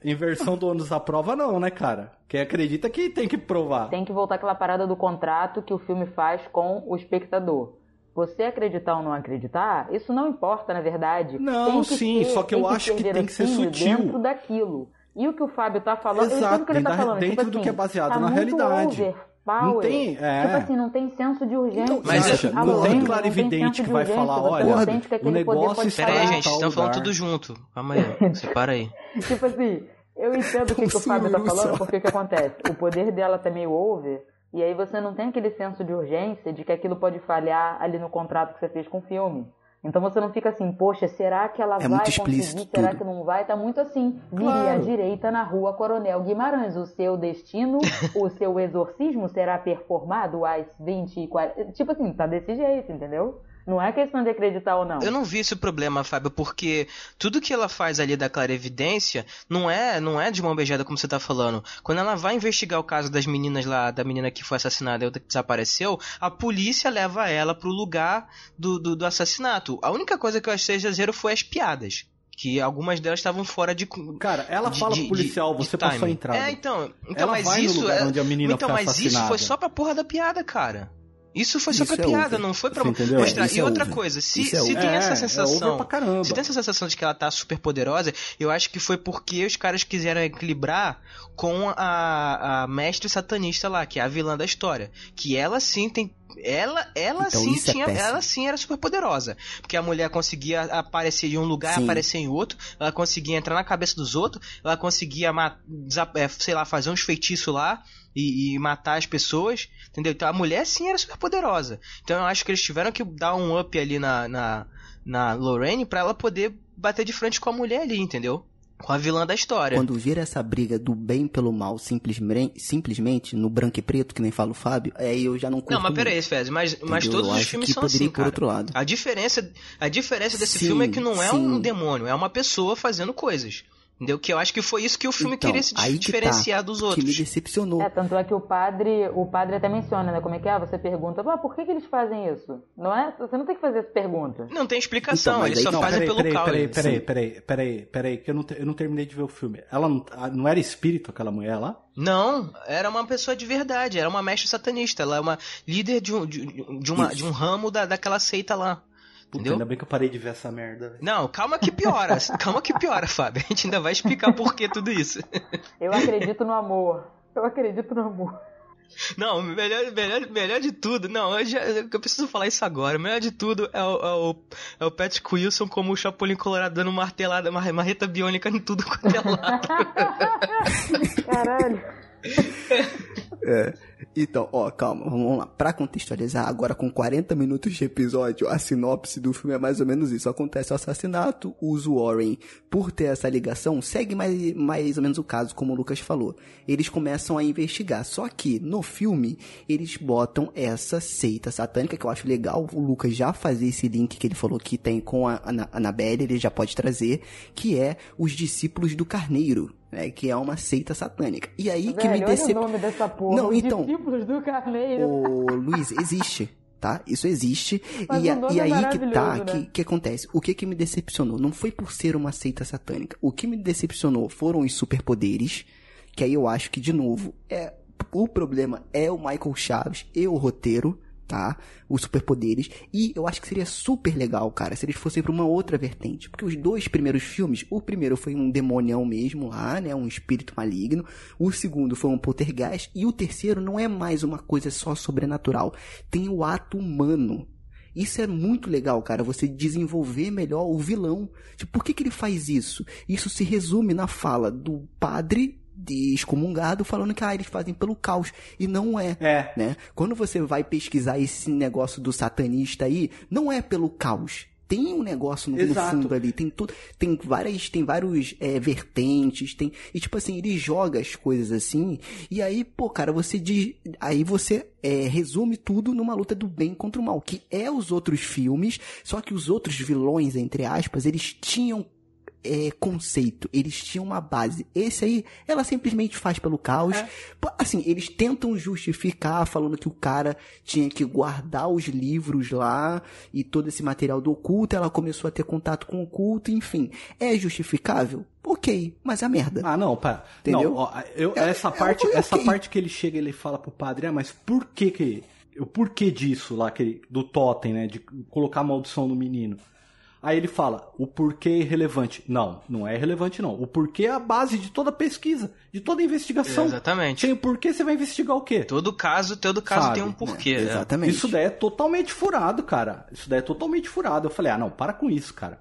Sérgio? Inversão do ônus da prova não, né, cara? Quem acredita que tem que provar. Tem que voltar aquela parada do contrato que o filme faz com o espectador. Você acreditar ou não acreditar, isso não importa, na verdade. Não, sim, ser- só que eu acho que tem que ser sutil. dentro daquilo. E o que o Fábio tá falando, eu Exato, entendo o que ele tá dentro da- falando. dentro tipo do assim, que é baseado tá na realidade. Não tem, é. Tipo assim, não tem senso de urgência. Então, Mas Sasha, A não Lorena tem não clarividente que de vai falar, olha, não o negócio está Pera aí, gente, estão falando tudo junto. Calma aí, separa aí. Tipo assim, eu entendo o que, que o Fábio tá falando, porque o que acontece? O poder dela tá meio over, e aí você não tem aquele senso de urgência de que aquilo pode falhar ali no contrato que você fez com o filme. Então você não fica assim, poxa, será que ela É vai muito conseguir? Será tudo. que não vai? Tá muito assim. Vire à Claro. direita na rua Coronel Guimarães. O seu destino, o seu exorcismo será performado às 20 e 40. Tipo assim, tá desse jeito, entendeu? Não é questão de acreditar ou não. Eu não vi esse problema, Fábio, porque tudo que ela faz ali da clarividência não é, não é de mão beijada como você tá falando. Quando ela vai investigar o caso das meninas lá, da menina que foi assassinada e outra que desapareceu, a polícia leva ela pro lugar do, do, do assassinato. A única coisa que eu achei exagero foi as piadas. Que algumas delas estavam fora de. Cara, ela de- fala de- pro policial, de você passou a entrada. É, então. então Ela mas vai no isso. lugar é- onde a menina então, foi mas isso assassinada. foi só pra porra da piada, cara. Isso foi só Isso pra é piada, over. não foi pra Você mostrar. Isso e é outra over. coisa, se, Isso é se over. tem É, essa é sensação. Se tem essa sensação de que ela tá super poderosa, eu acho que foi porque os caras quiseram equilibrar com a, a mestre satanista lá, que é a vilã da história. Que ela sim tem. Ela, ela Então sim é tinha. péssimo. ela sim era super poderosa. Porque a mulher conseguia aparecer em um lugar, Sim. aparecer em outro, ela conseguia entrar na cabeça dos outros, ela conseguia é, sei lá, fazer uns feitiços lá e, e matar as pessoas. Entendeu? Então a mulher sim era super poderosa. Então eu acho que eles tiveram que dar um up ali na, na, na Lorraine pra ela poder bater de frente com a mulher ali, entendeu? Com a vilã da história. Quando vira essa briga do bem pelo mal simplesmente, simplesmente no branco e preto, que nem fala o Fábio, aí eu já não curto Não, mas peraí, Fez, mas, mas todos Eu os filmes que são assim, cara. outro lado. A diferença, a diferença desse Sim, filme é que não é um sim. demônio, é uma pessoa fazendo coisas. Entendeu? Que eu acho que foi isso que o filme Então, queria se aí que diferenciar tá, dos Que outros. me decepcionou. É, tanto é que o padre, o padre até menciona, né? Como é que é? Você pergunta, ah, por que, que eles fazem isso? Não é? Você não tem que fazer essa pergunta. Não tem explicação, Então, eles aí só não, fazem peraí, pelo peraí, caos. peraí, peraí, peraí, peraí, peraí, que eu não, eu não terminei de ver o filme. Ela não, não era espírito aquela mulher lá? Não, era uma pessoa de verdade, era uma mestre satanista, ela é uma líder de um, de, de uma, Isso. de um ramo da, daquela seita lá. Puta, Entendeu? ainda bem que eu parei de ver essa merda. velho. Não, calma que piora, calma que piora, Fábio. A gente ainda vai explicar por que tudo isso. Eu acredito no amor. Eu acredito no amor. Não, melhor, melhor, melhor de tudo. Não, eu, já, eu preciso falar isso agora. Melhor de tudo é o, é o, é o Patrick Wilson como o Chapolin Colorado dando martelada, marreta biônica em tudo quanto é lado. Caralho. É. Então, ó, calma, vamos lá. Pra contextualizar, agora com 40 minutos de episódio, a sinopse do filme é mais ou menos isso. Acontece o assassinato, os Warren, por ter essa ligação, segue mais, mais ou menos o caso, como o Lucas falou. Eles começam a investigar. Só que, no filme, eles botam essa seita satânica, que eu acho legal o Lucas já fazer esse link que ele falou que tem com a Ana- Annabelle, ele já pode trazer, que é os discípulos do carneiro. Né, que é uma seita satânica. E aí que me Velho, olha o decep... nome dessa porra. Não, então- Discípulos do Carneiro. Ô, Luiz, existe, tá? Isso existe. Mas E, o a- e é aí que tá, maravilhoso, que, né? que acontece? O que que me decepcionou? Não foi por ser uma seita satânica. O que me decepcionou foram os superpoderes, que aí eu acho que, de novo, é o problema é o Michael Chaves e o roteiro, Os superpoderes. E eu acho que seria super legal, cara, se eles fossem pra uma outra vertente. Porque os dois primeiros filmes, o primeiro foi um demonião mesmo lá, né? Um espírito maligno. O segundo foi um poltergeist. E o terceiro não é mais uma coisa só sobrenatural. Tem o ato humano. Isso é muito legal, cara, você desenvolver melhor o vilão. Tipo, por que, que ele faz isso? Isso se resume na fala do padre de excomungado falando que ah, eles fazem pelo caos. E não é É. né? Quando você vai pesquisar esse negócio do satanista aí, não é pelo caos. Tem um negócio no, no fundo ali, tem tudo, tem várias, tem vários é, vertentes, tem e tipo assim ele joga as coisas assim e aí pô cara você diz, aí você é, resume tudo numa luta do bem contra o mal que é os outros filmes, só que os outros vilões entre aspas eles tinham é, conceito, eles tinham uma base. Esse aí, ela simplesmente faz pelo caos. Pô, Assim, eles tentam justificar falando que o cara tinha que guardar os livros lá e todo esse material do oculto, ela começou a ter contato com o oculto, enfim. É justificável? Ok, mas a merda. Ah, não, pá. Entendeu? Não, ó, eu, É- essa é parte, ok. essa parte que ele chega, ele fala pro padre, ah, mas por que que o porquê disso lá que ele- do totem, né, de colocar maldição no menino? Aí ele fala, o porquê é irrelevante. Não, não é irrelevante não. O porquê é a base de toda pesquisa, de toda investigação. Exatamente. Sem o porquê você vai investigar o quê? Todo caso, todo caso Sabe, tem um porquê. É, né? exatamente. Isso daí é totalmente furado, cara. Isso daí é totalmente furado. Eu falei, ah, não, para com isso, cara.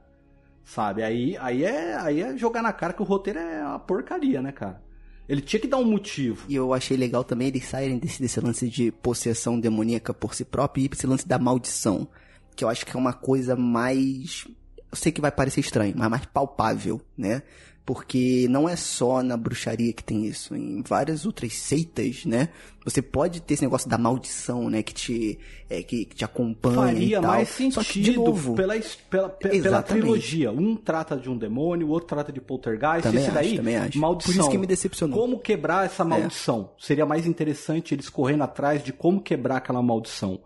Sabe? Aí, aí, é, aí é jogar na cara que o roteiro é uma porcaria, né, cara? Ele tinha que dar um motivo. E eu achei legal também eles saírem desse, desse lance de possessão demoníaca por si próprio e esse lance da maldição. Que eu acho que é uma coisa mais. Eu sei que vai parecer estranho, mas mais palpável, né? Porque não é só na bruxaria que tem isso. Em várias outras seitas, né? Você pode ter esse negócio da maldição, né? Que te, é, que, que te acompanha. Faria e tal. mais Só sentido que, de novo, pela, pela, pe- pela trilogia. Um trata de um demônio, o outro trata de poltergeist. Também esse daí, acho, também acho. maldição. Por isso que me decepcionou. É. Como quebrar essa maldição? Seria mais interessante eles correndo atrás de como quebrar aquela maldição.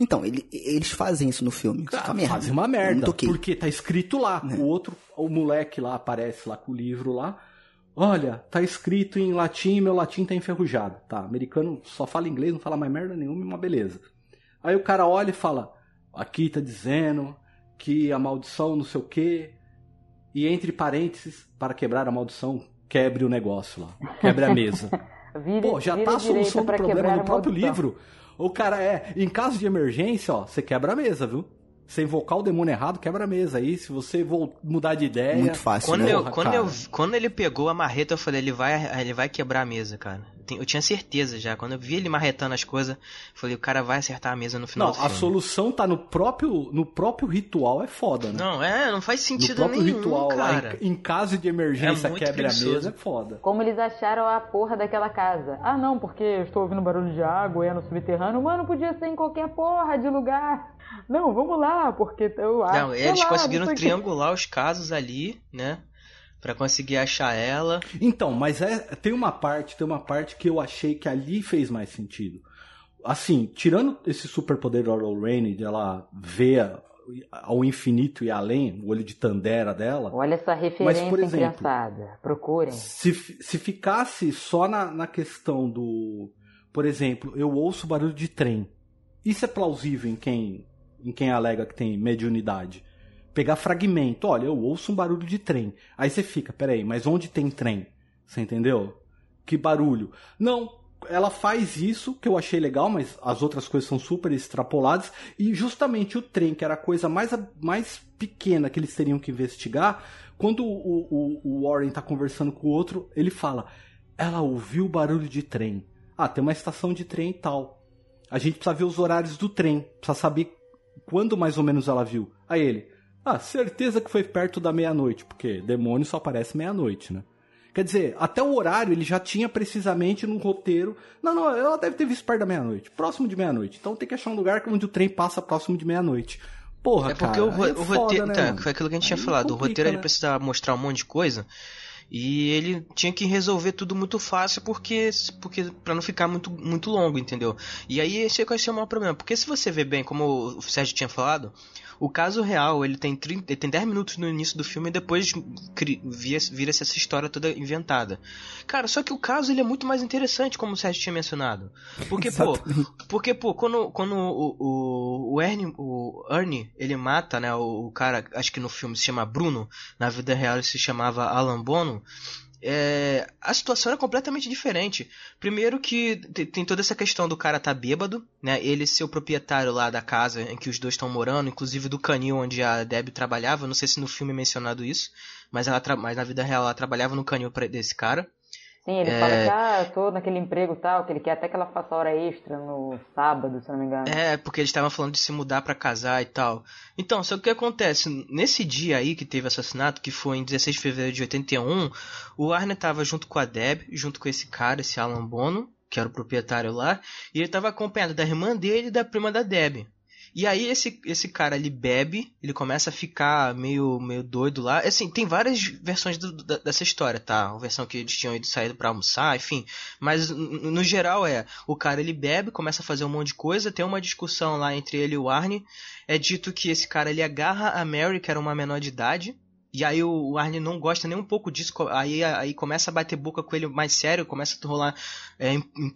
Então, ele- eles fazem isso no filme. Isso é uma merda. Fazer uma merda. Porque tá escrito lá. É. O outro, o moleque lá aparece lá com o livro lá. Olha, tá escrito em latim, meu latim tá enferrujado. Tá, americano só fala inglês, não fala mais merda nenhuma, uma beleza. Aí o cara olha e fala: aqui tá dizendo que a maldição não sei o quê. E entre parênteses, para quebrar a maldição, quebre o negócio lá. Quebre a mesa. Vire, Pô, já tá a solução do problema no próprio livro. O cara é, em caso de emergência, ó, você quebra a mesa, viu? Você invocar o demônio errado, quebra a mesa. Aí, se você mudar de ideia. Muito fácil, Quando, né? eu, Porra, quando, eu, quando ele pegou a marreta, eu falei, ele vai, ele vai quebrar a mesa, cara. Eu tinha certeza já. Quando eu vi ele marretando as coisas, eu falei, o cara vai acertar a mesa no final Não, do a filme. solução tá no próprio, no próprio ritual, é foda, né? Não, é, não faz no sentido próprio nenhum, ritual cara. lá, em, em caso de emergência, É quebre a mesa, é foda. Como eles acharam a porra daquela casa? Ah, não, porque eu estou ouvindo barulho de água, é no subterrâneo. Mano, podia ser em qualquer porra de lugar. Não, vamos lá, porque eu acho. Não, eles lá, conseguiram não triangular os casos ali, né? Pra conseguir achar ela. Então, mas é, tem uma parte, tem uma parte que eu achei que ali fez mais sentido. Assim, tirando esse superpoder da Lorraine, de ela ver ao infinito e além, o olho de Tandera dela, Olha essa referência, por exemplo, criançada. Procurem. se, se ficasse só na, na questão do. Por exemplo, eu ouço barulho de trem. Isso é plausível em quem, em quem alega que tem mediunidade. Pegar fragmento, olha, eu ouço um barulho de trem. Aí você fica, peraí, mas onde tem trem? Você entendeu? Que barulho? Não, ela faz isso, que eu achei legal, mas as outras coisas são super extrapoladas. E justamente o trem, que era a coisa mais, mais pequena que eles teriam que investigar, quando o, o, o Warren tá conversando com o outro, ele fala: Ela ouviu o barulho de trem. Ah, tem uma estação de trem e tal. A gente precisa ver os horários do trem, precisa saber quando mais ou menos ela viu. Aí ele: Ah, certeza que foi perto da meia-noite, porque demônio só aparece meia-noite, né? Quer dizer, até o horário ele já tinha precisamente no roteiro. Não, não, ela deve ter visto perto da meia-noite, próximo de meia-noite. Então tem que achar um lugar onde o trem passa próximo de meia-noite. Porra, é porque cara, o, ro é o foda, roteiro. né, então, foi aquilo que a gente tinha Aí falado. o complica, roteiro ele né? precisava mostrar um monte de coisa. E ele tinha que resolver tudo muito fácil porque, porque para não ficar muito, muito longo, entendeu? E aí esse é o maior problema. Porque se você vê bem, como o Sérgio tinha falado, o caso real, ele tem, 30, ele tem 10 minutos no início do filme e depois vira-se essa história toda inventada. Cara, só que o caso ele é muito mais interessante, como o Sérgio tinha mencionado. Porque, pô, porque, pô, quando, quando o, o, o, Ernie, o Ernie, ele mata, né, o, o cara, acho que no filme se chama Bruno, na vida real ele se chamava Alan Bono, é, a situação era completamente diferente. Primeiro que te- tem toda essa questão do cara tá bêbado, né? Ele ser o proprietário lá da casa em que os dois estão morando, inclusive do canil onde a Deb trabalhava. Não sei se no filme é mencionado isso, mas, ela mas na vida real ela trabalhava no canil desse cara. Sim, ele É. fala que, ah, eu tô naquele emprego tal, que ele quer até que ela faça hora extra no sábado, se não me engano. É, porque eles estavam falando de se mudar pra casar e tal. Então, só que o que acontece? Nesse dia aí que teve o assassinato, que foi em 16 de fevereiro de 81, o Arne tava junto com a Deb, junto com esse cara, esse Alan Bono, que era o proprietário lá, e ele tava acompanhado da irmã dele e da prima da Deb. E aí esse, esse cara, ele bebe, ele começa a ficar meio, meio doido lá. Assim, tem várias versões do- da- dessa história, tá? A versão que eles tinham ido saído pra almoçar, enfim. Mas no geral é, o cara ele bebe, começa a fazer um monte de coisa, tem uma discussão lá entre ele e o Arne. É dito que esse cara ele agarra a Mary, que era uma menor de idade. E aí o Arne não gosta nem um pouco disso, aí, aí começa a bater boca com ele mais sério, começa a rolar é,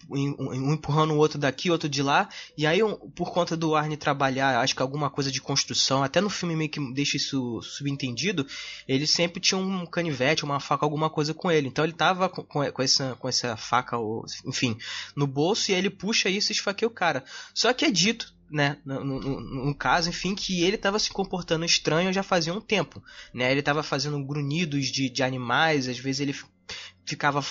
um empurrando o outro daqui, outro de lá. E aí, por conta do Arne trabalhar, acho que alguma coisa de construção, até no filme meio que deixa isso subentendido, ele sempre tinha um canivete, uma faca, alguma coisa com ele. Então ele tava com, com, com essa, com essa faca, ou, enfim, no bolso, e aí ele puxa isso e esfaqueia o cara. Só que é dito, né, no, no- no- caso, enfim, que ele estava se comportando estranho já fazia um tempo, né, ele estava fazendo grunhidos de, de animais, às vezes ele ficava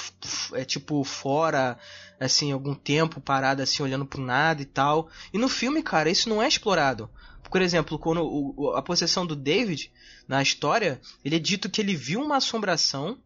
é, tipo fora assim algum tempo parado assim olhando pro nada e tal. E no filme cara isso não é explorado. Por exemplo quando o- a possessão do David na história ele é dito que ele viu uma assombração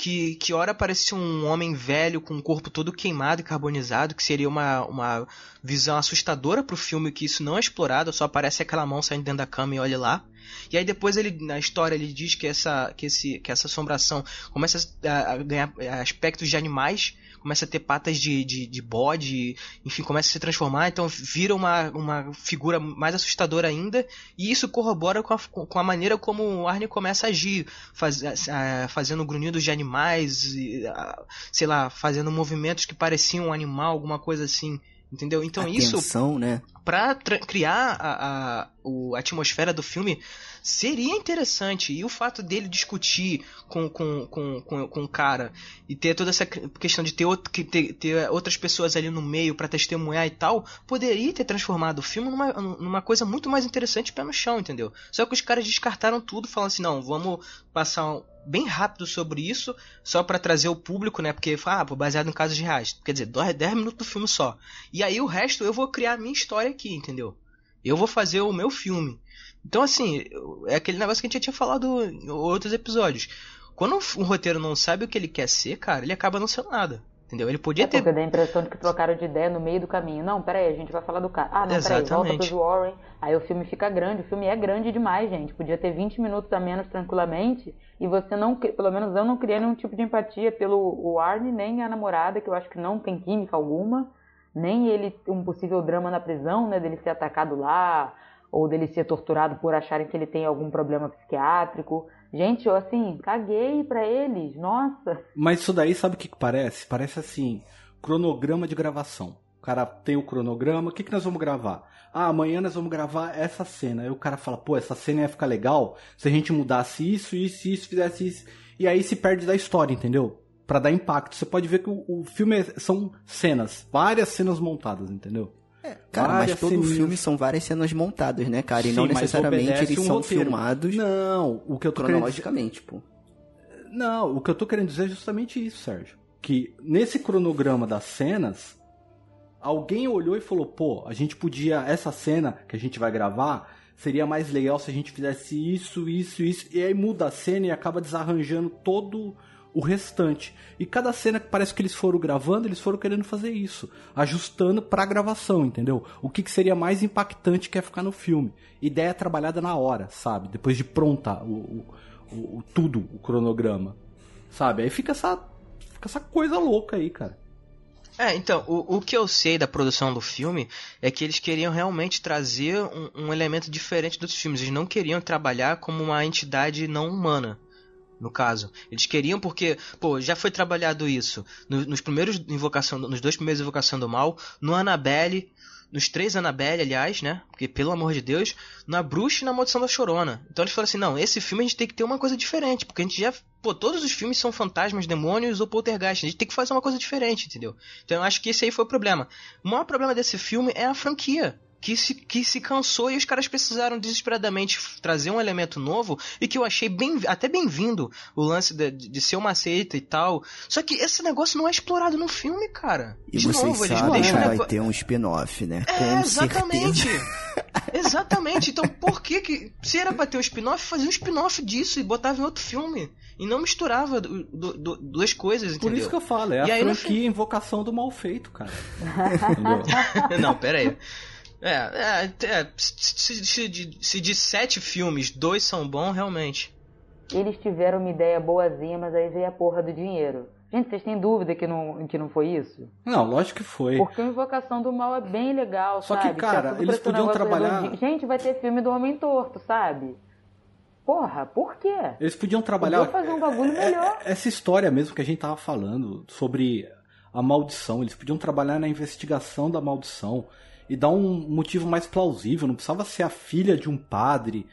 que, que ora parecia um homem velho com o corpo todo queimado e carbonizado, que seria uma, uma visão assustadora pro filme, que isso não é explorado, só aparece aquela mão saindo dentro da cama e olha lá. E aí depois ele, na história, ele diz que essa, que esse, que essa assombração começa a, a ganhar aspectos de animais, começa a ter patas de, de, de bode, enfim, começa a se transformar, então vira uma, uma figura mais assustadora ainda, e isso corrobora com a, com a maneira como o Arne começa a agir, faz, a- fazendo grunhidos de animais, e, a- sei lá, fazendo movimentos que pareciam um animal, alguma coisa assim, entendeu? Então isso Atenção, né? pra criar a, a, a atmosfera do filme seria interessante. E o fato dele discutir com, com, com, com, com o cara e ter toda essa que- questão de ter, outro, ter, ter outras pessoas ali no meio pra testemunhar e tal, poderia ter transformado o filme numa, numa coisa muito mais interessante pé no chão, entendeu? Só que os caras descartaram tudo, falando assim: não, vamos passar um- bem rápido sobre isso, só pra trazer o público, né? Porque, ah, baseado em casos reais. Quer dizer, 10 minutos do filme só. E aí o resto eu vou criar a minha história aqui, entendeu? Eu vou fazer o meu filme. Então, assim, é aquele negócio que a gente já tinha falado em outros episódios. Quando um roteiro não sabe o que ele quer ser, cara, ele acaba não sendo nada. Entendeu? Ele podia É ter. porque dá a impressão de que trocaram de ideia no meio do caminho. Não, peraí, a gente vai falar do cara. Ah, não, peraí, volta Exatamente. pros Warren. Aí o filme fica grande. O filme é grande demais, gente. Podia ter 20 minutos a menos tranquilamente. E você não, pelo menos eu não criei nenhum tipo de empatia pelo Warren, nem a namorada, que eu acho que não tem química alguma. Nem ele, um possível drama na prisão, né, dele ser atacado lá. Ou dele ser torturado por acharem que ele tem algum problema psiquiátrico. Gente, eu assim, caguei pra eles. Nossa. Mas isso daí, sabe o que, que parece? Parece assim, cronograma de gravação. O cara tem o cronograma, o que, que nós vamos gravar? Ah, amanhã nós vamos gravar essa cena. Aí o cara fala, pô, essa cena ia ficar legal se a gente mudasse isso, isso, isso, fizesse isso. E aí se perde da história, entendeu? Pra dar impacto. Você pode ver que o, o filme é- são cenas, várias cenas montadas, entendeu? Cara, mas todo ceninhas. filme são várias cenas montadas, né, cara? E Sim, não necessariamente eles um são roteiro. filmados Não, o que eu tô querendo cronologicamente, pô. Não, o que eu tô querendo dizer é justamente isso, Sérgio. Que nesse cronograma das cenas, alguém olhou e falou: pô, a gente podia. Essa cena que a gente vai gravar seria mais legal se a gente fizesse isso, isso, isso. E aí muda a cena e acaba desarranjando todo o restante. E cada cena que parece que eles foram gravando, eles foram querendo fazer isso, ajustando pra gravação, entendeu? O que, que seria mais impactante que é ficar no filme. Ideia trabalhada na hora, sabe? Depois de pronta o, o- o- tudo, o cronograma. Sabe? Aí fica essa, fica essa coisa louca aí, cara. É, então, o, o que eu sei da produção do filme é que eles queriam realmente trazer um, um elemento diferente dos filmes. Eles não queriam trabalhar como uma entidade não humana. No caso, eles queriam porque, pô, já foi trabalhado isso no- nos primeiros invocação, nos dois primeiros invocação do mal, no Annabelle, nos três Annabelle, aliás, né? Porque pelo amor de Deus, na Bruxa e na Maldição da Chorona. Então eles falaram assim: "Não, esse filme a gente tem que ter uma coisa diferente, porque a gente já, pô, todos os filmes são fantasmas, demônios ou poltergeist. A gente tem que fazer uma coisa diferente, entendeu? Então eu acho que esse aí foi o problema. O maior problema desse filme é a franquia. Que se, que se cansou e os caras precisaram desesperadamente trazer um elemento novo e que eu achei bem, até bem-vindo o lance de, de ser uma seita e tal. Só que esse negócio não é explorado no filme, cara. E De vocês novo, eles sabem que deixam o vai ter um spin-off, né? é, Com exatamente. exatamente. Então por que que. Se era pra ter um spin-off, fazia um spin-off disso e botava em outro filme. E não misturava du- du- du- duas coisas, Por entendeu? isso que eu falo, é E a aí no franquia Invocação do Mal Feito, cara. Não, pera aí. É, é, é, se, se- se de, se de sete filmes, dois são bons, realmente. Eles tiveram uma ideia boazinha, mas aí veio a porra do dinheiro. Gente, vocês têm dúvida que não, que não foi isso? Não, lógico que foi. Porque o Invocação do Mal é bem legal, Só que, sabe? cara, Tá tudo eles podiam trabalhar-. Gente, vai ter filme do Homem Torto, sabe? Porra, por quê? Eles podiam trabalhar. Podia fazer um bagulho É- é- melhor. Essa história mesmo que a gente tava falando sobre a maldição, eles podiam trabalhar na investigação da maldição e dar um motivo mais plausível. Não precisava ser a filha de um padre.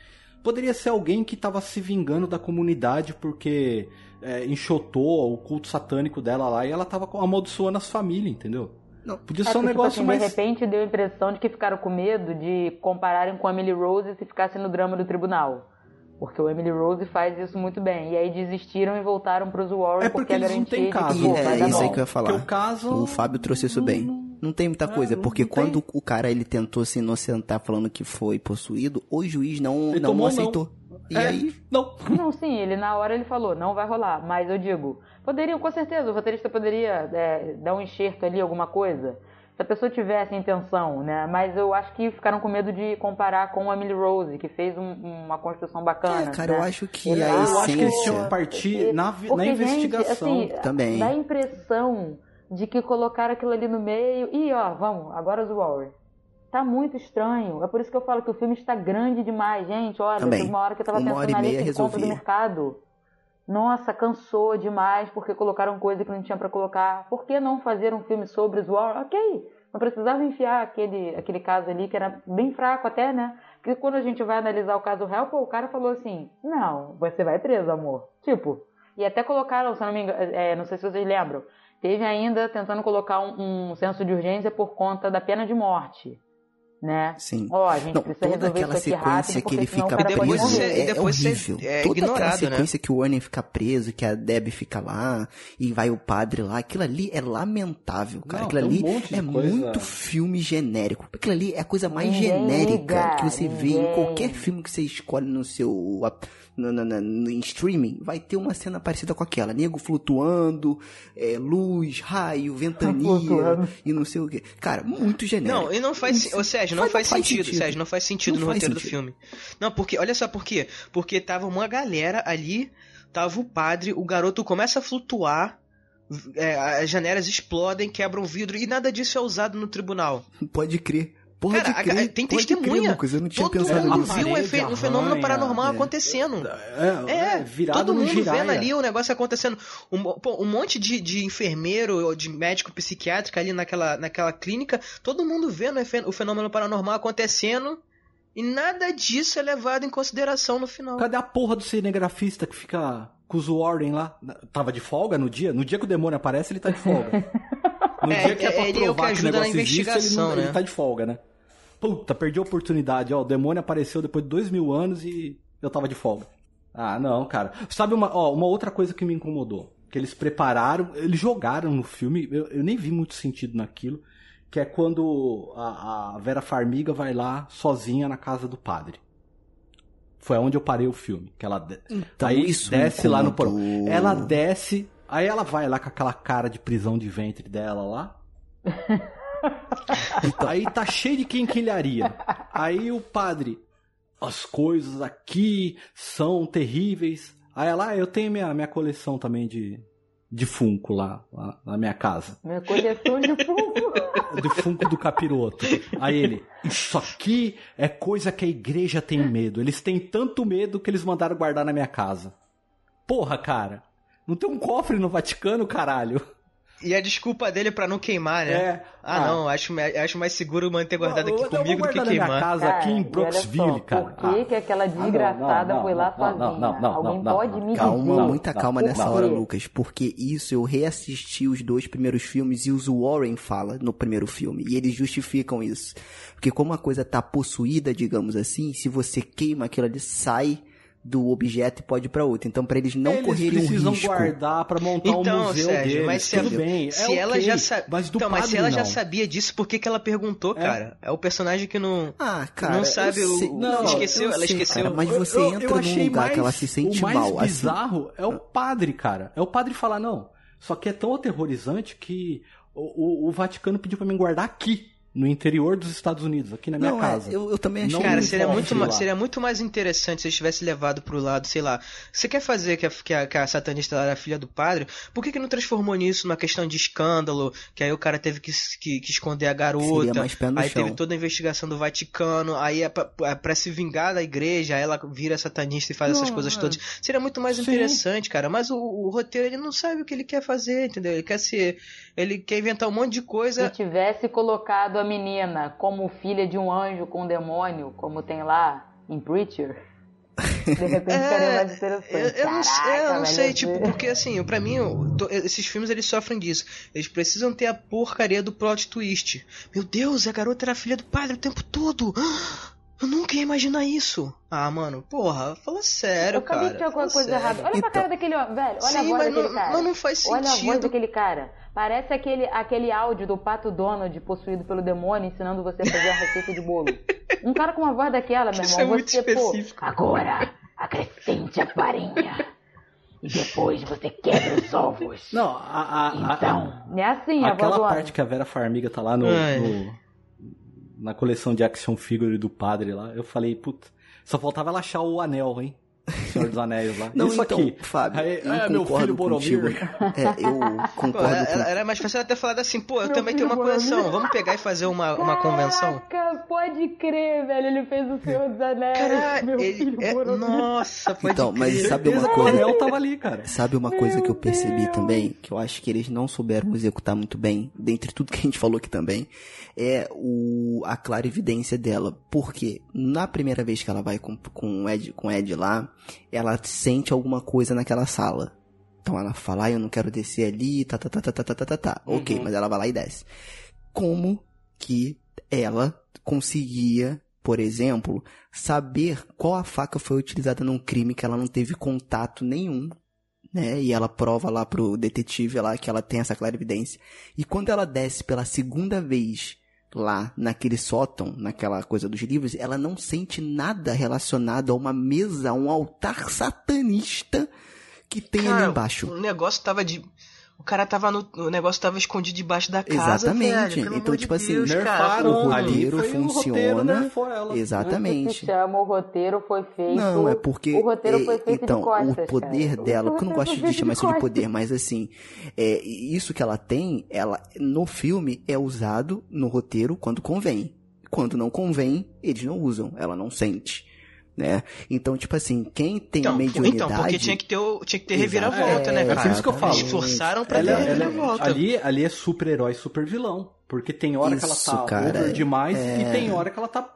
Poderia ser alguém que tava se vingando da comunidade porque é, enxotou o culto satânico dela lá e ela tava amaldiçoando as famílias, entendeu? Não. Podia É, ser um porque, tipo negócio assim, mais. De repente deu a impressão de que ficaram com medo de compararem com a Emily Rose se ficasse no drama do tribunal. Porque o Emily Rose faz isso muito bem. E aí desistiram e voltaram pros Warren É porque a eles não têm caso. E é dar isso aí que eu ia falar. Porque o caso. O Fábio trouxe isso não- bem. não- Não tem muita É, coisa, não- porque não quando tem. o cara ele tentou se inocentar falando que foi possuído, o juiz não, Ele não tomou não. aceitou. E É, aí, Não. Não, sim, ele na hora ele falou, não vai rolar. Mas eu digo, poderiam, com certeza, o roteirista poderia é, dar um enxerto ali, alguma coisa. Se a pessoa tivesse intenção, né? Mas eu acho que ficaram com medo de comparar com a Emily Rose, que fez um- uma construção bacana. é, cara, né? eu acho que Ele- a eu Eu acho que eles essência... tinham que partir na, na Porque, gente, investigação. assim, Também. Dá a impressão de que colocaram aquilo ali no meio. E ó, vamos, agora os Warrior. Tá muito estranho. É por isso que eu falo que o filme está grande demais, gente. Olha, Também. uma hora que eu tava Uma pensando na lista de compra do resolvia. mercado. Nossa, cansou demais porque colocaram coisa que não tinha pra colocar. Por que não fazer um filme sobre os Warrior? Ok, não precisava enfiar aquele, aquele caso ali que era bem fraco até, né? Porque quando a gente vai analisar o caso real, pô, o cara falou assim: Não, você vai preso, amor. Tipo, e até colocaram, se não me engano, é, não sei se vocês lembram, teve ainda tentando colocar um, um senso de urgência por conta da pena de morte, né? Sim. Ó, a gente Não, precisa toda resolver aquela isso aqui sequência que ele fica preso é, é horrível. é toda aquela né? sequência que o Warren fica preso, que a Deb fica lá, e vai o padre lá, aquilo ali é lamentável, cara. Não, aquilo um ali de é coisa. muito filme genérico. Aquilo ali é a coisa mais Ninguém genérica liga, que você vê em ninguém. qualquer filme que você escolhe no seu... No, no, no- no- em streaming, vai ter uma cena parecida com aquela. Nego flutuando, é, luz, raio, ventania e não sei o que. Cara, muito genérico. Não, e não faz, Isso ô Sérgio, não faz, sentido, Sérgio, não faz sentido Não no faz roteiro do sentido. filme. Não, porque, olha só por quê? Porque tava uma galera ali, tava o padre, o garoto começa a flutuar, é, as janelas explodem, quebram vidro, e nada disso é usado no tribunal. Pode crer. Pode Cara, crer. tem testemunha. Crer, eu não tinha Todo pensado mundo nisso. viu um, efe- um fenômeno paranormal é. acontecendo. É, É, é, virado todo no mundo giraia. vendo ali o negócio acontecendo. Um, pô, um monte de, de enfermeiro ou de médico psiquiátrico ali naquela, naquela clínica, todo mundo vendo o fenômeno paranormal acontecendo e nada disso é levado em consideração no final. Cadê a porra do cinegrafista que fica com os Warren lá. Tava de folga no dia? No dia que o demônio aparece, ele tá de folga. No É, dia que é pra ele é o que provar que, o negócio existe, ele, não, investigação, ele né? tá de folga, né? Puta, perdi a oportunidade, ó. O demônio apareceu depois de dois mil anos e eu tava de folga. Ah, não, cara. Sabe uma, ó, uma outra coisa que me incomodou? Que eles prepararam, eles jogaram no filme, eu, eu nem vi muito sentido naquilo, que é quando a, a Vera Farmiga vai lá sozinha na casa do padre. Foi onde eu parei o filme. Que ela Então, aí desce lá no porão. Ela desce, aí ela vai lá com aquela cara de prisão de ventre dela lá. aí tá cheio de quinquilharia. Aí o padre, as coisas aqui são terríveis. Aí ela, ah, eu tenho minha, minha coleção também de, de Funko lá, lá na minha casa. Minha coleção de funko. Do Funko do capiroto. Aí ele, isso aqui é coisa que a igreja tem medo. Eles têm tanto medo que eles mandaram guardar na minha casa. Porra, cara. Não tem um cofre no Vaticano, caralho. E a desculpa dele pra não queimar, né? É. Ah, não, acho, acho mais seguro manter guardado aqui eu comigo do que na minha queimar. casa aqui em Brooksville, só, cara. Por que, que aquela não, desgraçada não, foi não, lá não, não, sozinha? não, não, Alguém não, pode não, me Calma, dizer? muita não, calma não, nessa não. hora? Lucas, porque isso eu reassisti os dois primeiros filmes e os Warren fala no primeiro filme, e eles justificam isso. Porque como a coisa tá possuída, digamos assim, se você queima aquilo ali, sai do objeto e pode ir pra outro. Então pra eles não Eles correrem um precisam risco. guardar pra montar um Então, museu Sérgio, deles. mas se tudo ela- bem, Se é ela ok, já sabia. mas do então, mas padre se ela já não. sabia disso, por que, que ela perguntou, cara? É o personagem que não. Ah, cara, Não sabe eu o- não, esqueceu, eu ela sei, esqueceu. cara, mas Eu- você eu- eu entra num achei lugar mais- que ela se sente o mais mal. assim. bizarro é o padre, cara. É o padre falar, não, só que é tão aterrorizante que o, o- o Vaticano pediu pra mim guardar aqui, no interior dos Estados Unidos, aqui na minha Não, é, casa. eu, eu também achei. Cara, seria muito, ma- lá. seria muito mais interessante se eles tivessem levado pro lado, sei lá. Você quer fazer que a, que a, que a satanista era filha do padre? Por que, que não transformou nisso numa questão de escândalo? Que aí o cara teve que, que, que esconder a garota. Seria mais pé no aí chão. teve toda a investigação do Vaticano. Aí é pra, é pra se vingar da igreja, aí ela vira satanista e faz essas Não, coisas é. todas. Seria muito mais Sim. interessante, cara. Mas o, o roteiro, ele não sabe o que ele quer fazer, entendeu? Ele quer ser. Ele quer inventar um monte de Se coisa. tivesse colocado a menina como filha de um anjo com um demônio, como tem lá em Preacher, de repente ficaria mais interessante. Eu, eu não, Caraca, eu não sei, tipo, porque assim, pra mim, tô- esses filmes eles sofrem disso. Eles precisam ter a porcaria do plot twist. Meu Deus, a garota era filha do padre o tempo todo. Eu nunca ia imaginar isso. Ah, mano, porra, fala sério, Eu cara. que tinha alguma fala coisa sério. errada. Olha pra Então- cara daquele homem, velho. Olha Sim, a voz mas daquele não- cara. mas não faz Olha a voz sentido. daquele cara. Parece aquele, aquele áudio do Pato Donald possuído pelo demônio ensinando você a fazer a receita de bolo. Um cara com uma voz daquela, meu Isso irmão. é muito você, pô, específico. agora, acrescente a farinha. E depois você quebra os ovos. Não, a, a- a- Então, não é assim a voz aquela parte que a Vera Farmiga tá lá no, no- na coleção de action figure do padre lá, eu falei, puta, só faltava ela achar o anel, hein? Senhor dos Anéis lá. Não, Isso então, aqui. Fábio, Aí, eu é, meu concordo filho Boromir. contigo. É, eu Pô, concordo era, com era mais fácil ela ter falado assim, pô, eu Meu também tenho uma filho coleção, vamos pegar e fazer uma, uma convenção? Caraca, pode crer, velho. Ele fez o Senhor dos Anéis. Caralho, meu ele, filho é, Boromir. nossa, pode Então, mas crer. sabe uma O coisa? anel tava ali, cara. Sabe uma coisa que eu percebi Deus. também, que eu acho que eles não souberam executar muito bem, dentre tudo que a gente falou aqui também, é o, a clarividência dela. Porque na primeira vez que ela vai com, com, o Ed, com o Ed lá, ela sente alguma coisa naquela sala. Então ela fala, ah, eu não quero descer ali, tá, tá, tá, tá, tá, tá, tá, tá, tá. Ok, Uhum. mas ela vai lá e desce. Como que ela conseguia, por exemplo, saber qual a faca foi utilizada num crime que ela não teve contato nenhum, né? E ela prova lá pro detetive lá que ela tem essa clarividência. E quando ela desce pela segunda vez lá naquele sótão, naquela coisa dos livros, ela não sente nada relacionado a uma mesa, a um altar satanista que tem ali Cara, embaixo. O negócio tava de. O cara tava no. O negócio tava escondido debaixo da casa. Exatamente. velho, Então, amor de tipo assim, Deus, cara. nerfaram o roteiro foi o roteiro funciona. Isso se Exatamente. chama o roteiro foi feito. Não, é porque. O roteiro é, foi feito então, de costas, o poder cara. dela, O porque eu não roteiro gosto de chamar isso de poder, mas assim, é, isso que ela tem, ela no filme é usado no roteiro quando convém. Quando não convém, eles não usam, ela não sente. Né? Então, tipo assim, quem tem Então, mediunidade. então, porque tinha que ter, o- tinha que ter reviravolta, né, É, cara? por isso que eu falo. Eles forçaram pra Ela, ter ela- reviravolta. ali, ali é super-herói, super-vilão. Porque tem hora que Isso, ela tá cara, over demais é. e tem hora que ela tá,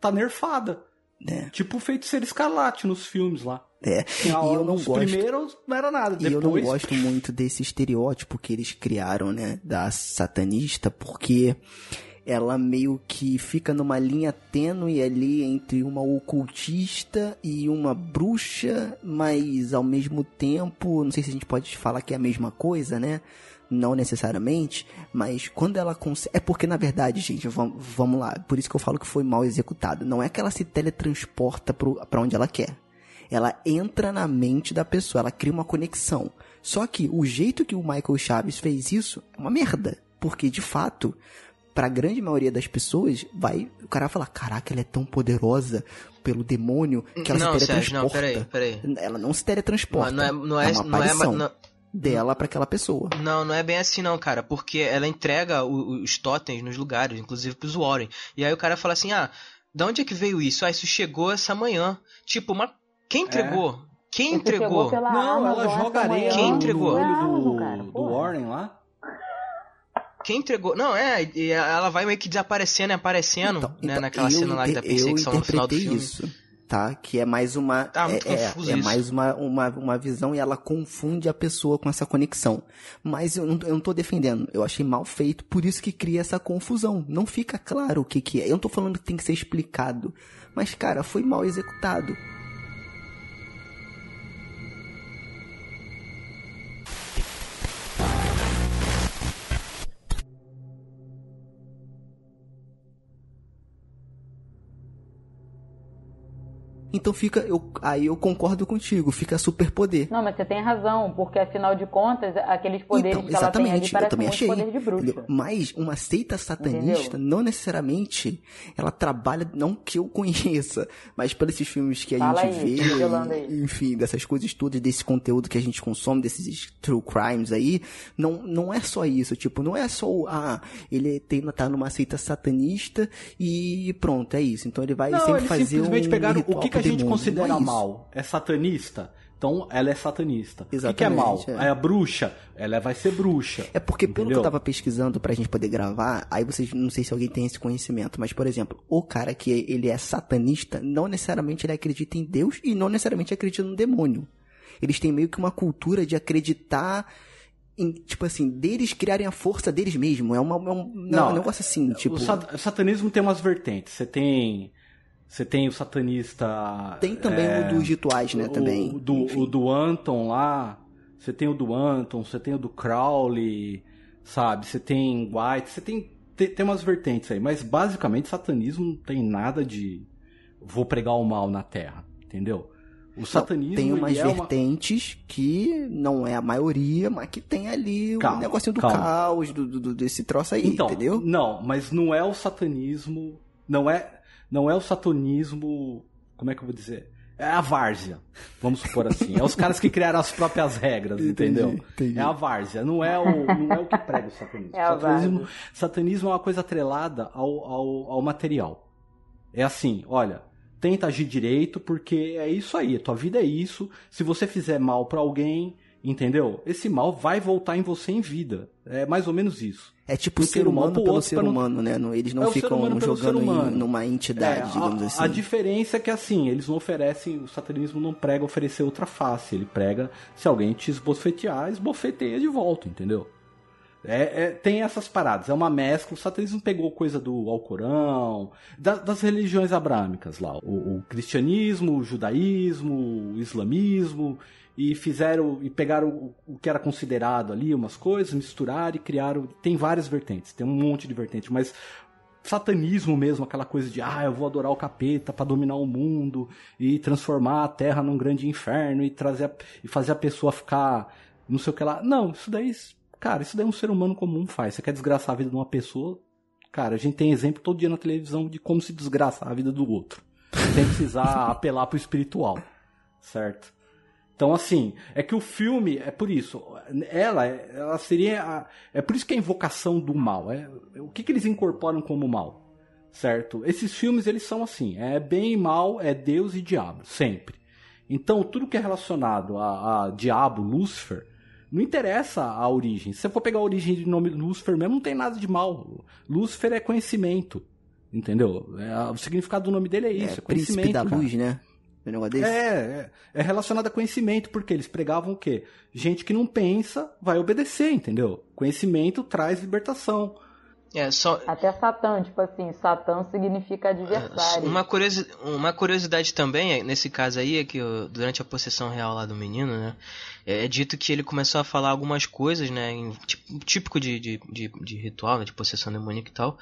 tá nerfada. né? Tipo o Feiticeiro Escarlate nos filmes lá. É, e eu não os gosto. primeiros não era nada. E eu não Depois, gosto muito desse estereótipo que eles criaram, né, da satanista, porque ela meio que fica numa linha tênue ali entre uma ocultista e uma bruxa, mas ao mesmo tempo, não sei se a gente pode falar que é a mesma coisa, né? Não necessariamente, mas quando ela consegue. É porque, na verdade, gente, vamos, vamos lá. Por isso que eu falo que foi mal executado. Não é que ela se teletransporta pro, pra onde ela quer ela entra na mente da pessoa, ela cria uma conexão. Só que o jeito que o Michael Chaves fez isso é uma merda, porque de fato, pra grande maioria das pessoas, vai, o cara vai falar, caraca, ela é tão poderosa pelo demônio que ela Não, se Sérgio, não, teletransporta. peraí, peraí. Ela não se teletransporta. Não é, não é, uma não é, dela pra aquela pessoa. Não, não é bem assim não, cara, porque ela entrega o- os totens nos lugares, inclusive pros Warren. E aí o cara fala assim, ah, da onde é que veio isso? Ah, isso chegou essa manhã. Tipo, mas quem entregou? Quem Isso chegou entregou? Não, ela joga areia. Quem no entregou? do, do porra. Warren lá. Quem entregou? Não, é, e ela vai meio que desaparecendo e aparecendo, Então, né, então, naquela cena lá da perseguição no final do filme. isso, tá? Que é mais uma Tá é, é- é mais uma, uma, uma visão e ela confunde a pessoa com essa conexão. Mas eu não, eu não tô defendendo. Eu achei mal feito, por isso que cria essa confusão. Não fica claro o que que é. Eu não tô falando que tem que ser explicado. Mas, cara, foi mal executado. Então fica, eu, aí eu concordo contigo, fica superpoder. Não, mas você tem razão, porque afinal de contas, aqueles poderes Então, que ela tem ali exatamente, eu parecem também muito achei. poder de bruxa. entendeu? Mas uma seita satanista, não necessariamente, ela trabalha, não que eu conheça, mas pelos esses filmes que a Fala gente aí, vê, e- enfim, dessas coisas todas, desse conteúdo que a gente consome, desses true crimes aí, não, não é só isso, tipo, não é só o, ah, ele tem, tá numa seita satanista e pronto, é isso. Então ele vai Não, sempre fazer simplesmente um pegaram o que, que a pro gente demônio, considera é mal. É satanista? Então ela é satanista. O que, é Exatamente, mal? é. É. a bruxa? Ela vai ser bruxa. É porque pelo que Entendeu? eu tava pesquisando pra gente poder gravar, aí vocês, não sei se alguém tem esse conhecimento, mas por exemplo, o cara que ele é satanista, não necessariamente ele acredita em Deus e não necessariamente acredita no demônio. Eles têm meio que uma cultura de acreditar em, tipo assim, deles criarem a força deles mesmos. É, uma, é um, não, um negócio assim, tipo... O satanismo tem umas vertentes. Você tem. Você tem o satanista. Tem também é, o dos rituais, né, o- também. O do, Enfim. o do Anton lá. Você tem o do Anton, você tem o do Crowley, sabe? Você tem White, você tem, tem. Tem umas vertentes aí. Mas basicamente satanismo não tem nada de. Vou pregar o mal na terra, entendeu? O satanismo. Tem umas é uma- vertentes que não é a maioria, mas que tem ali o Calma, negocinho do calma. caos, do, do- desse troço aí, Então, entendeu? Não, mas não é o satanismo. Não é, não é o satanismo. Como é que eu vou dizer? É a várzea, vamos supor assim. É os caras que criaram as próprias regras, Entendi, entendeu? entendi. É a várzea, não é o, não é o que prega o satanismo. É satanismo, satanismo é uma coisa atrelada ao, ao, ao material. É assim, olha, tenta agir direito, porque é isso aí, tua vida é isso. Se você fizer mal pra alguém, entendeu? Esse mal vai voltar em você em vida. É mais ou menos isso. É tipo o ser humano pelo outro ser não- humano, né? Não- Eles não É ficam jogando em numa entidade, É, digamos a, assim. a diferença é que assim, eles não oferecem, o satanismo não prega oferecer outra face, ele prega se alguém te esbofetear, esbofeteia de volta, entendeu? É, é- tem essas paradas, é uma mescla. O satanismo pegou coisa do Alcorão, da- das religiões abrâmicas lá, o, o cristianismo, o judaísmo, o islamismo, e fizeram e pegaram o, o que era considerado ali, umas coisas, misturaram e criaram. Tem várias vertentes, tem um monte de vertentes, mas satanismo mesmo, aquela coisa de ah, eu vou adorar o capeta para dominar o mundo e transformar a terra num grande inferno e trazer a- e fazer a pessoa ficar não sei o que lá. Não, isso daí, cara, isso daí um ser humano comum faz. Você quer desgraçar a vida de uma pessoa? Cara, a gente tem exemplo todo dia na televisão de como se desgraçar a vida do outro. Sem precisar apelar pro espiritual, certo? Então, assim, é que o filme, é por isso, ela, ela seria. a- é por isso que é a invocação do mal. É, o que, que eles incorporam como mal? Certo? Esses filmes, eles são assim: é bem e mal, é Deus e diabo, sempre. Então, tudo que é relacionado a, a diabo, Lúcifer, não interessa a origem. Se você for pegar a origem do nome Lúcifer mesmo, não tem nada de mal. Lúcifer é conhecimento. Entendeu? É, o significado do nome dele é isso, é, É, príncipe conhecimento. da luz, né? Um negócio desse? É, é, é relacionado a conhecimento, porque eles pregavam o quê? Gente que não pensa vai obedecer, entendeu? Conhecimento traz libertação. É, só. Até Satã, tipo assim, Satã significa adversário. Uma, curiosi uma curiosidade também, é, nesse caso aí, é que durante a possessão real lá do menino, né? É, é dito que ele começou a falar algumas coisas, né? Tipo, típico de, de, de, de, ritual, né, de possessão demoníaca e tal.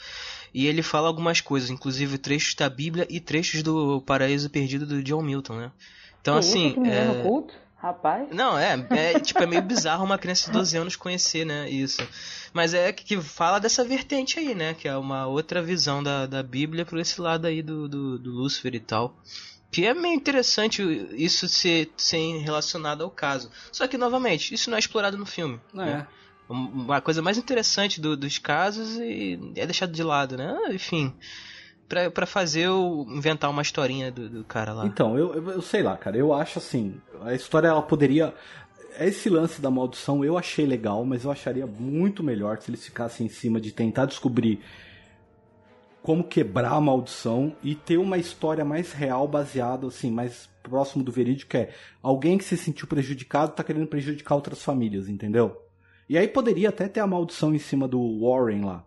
E ele fala algumas coisas, inclusive trechos da Bíblia e trechos do Paraíso Perdido do John Milton, né? Então, que assim. Isso, que é... culto? Rapaz. Não, é, é tipo, é meio bizarro uma criança de 12 anos conhecer, né, isso. Mas é que, que fala dessa vertente aí, né, que é uma outra visão da, da Bíblia por esse lado aí do, do, do Lúcifer e tal. Que é meio interessante isso ser, ser relacionado ao caso. Só que, novamente, isso não é explorado no filme. Não né? é. Uma coisa mais interessante do, dos casos e é deixado de lado, né? Enfim para fazer o inventar uma historinha do, do cara lá. Então, eu, eu, eu, sei lá, cara. Eu acho assim, a história ela poderia esse lance da maldição eu achei legal, mas eu acharia muito melhor se eles ficassem em cima de tentar descobrir como quebrar a maldição e ter uma história mais real, baseada assim, mais próximo do verídico, é alguém que se sentiu prejudicado tá querendo prejudicar outras famílias, entendeu? E aí poderia até ter a maldição em cima do Warren lá,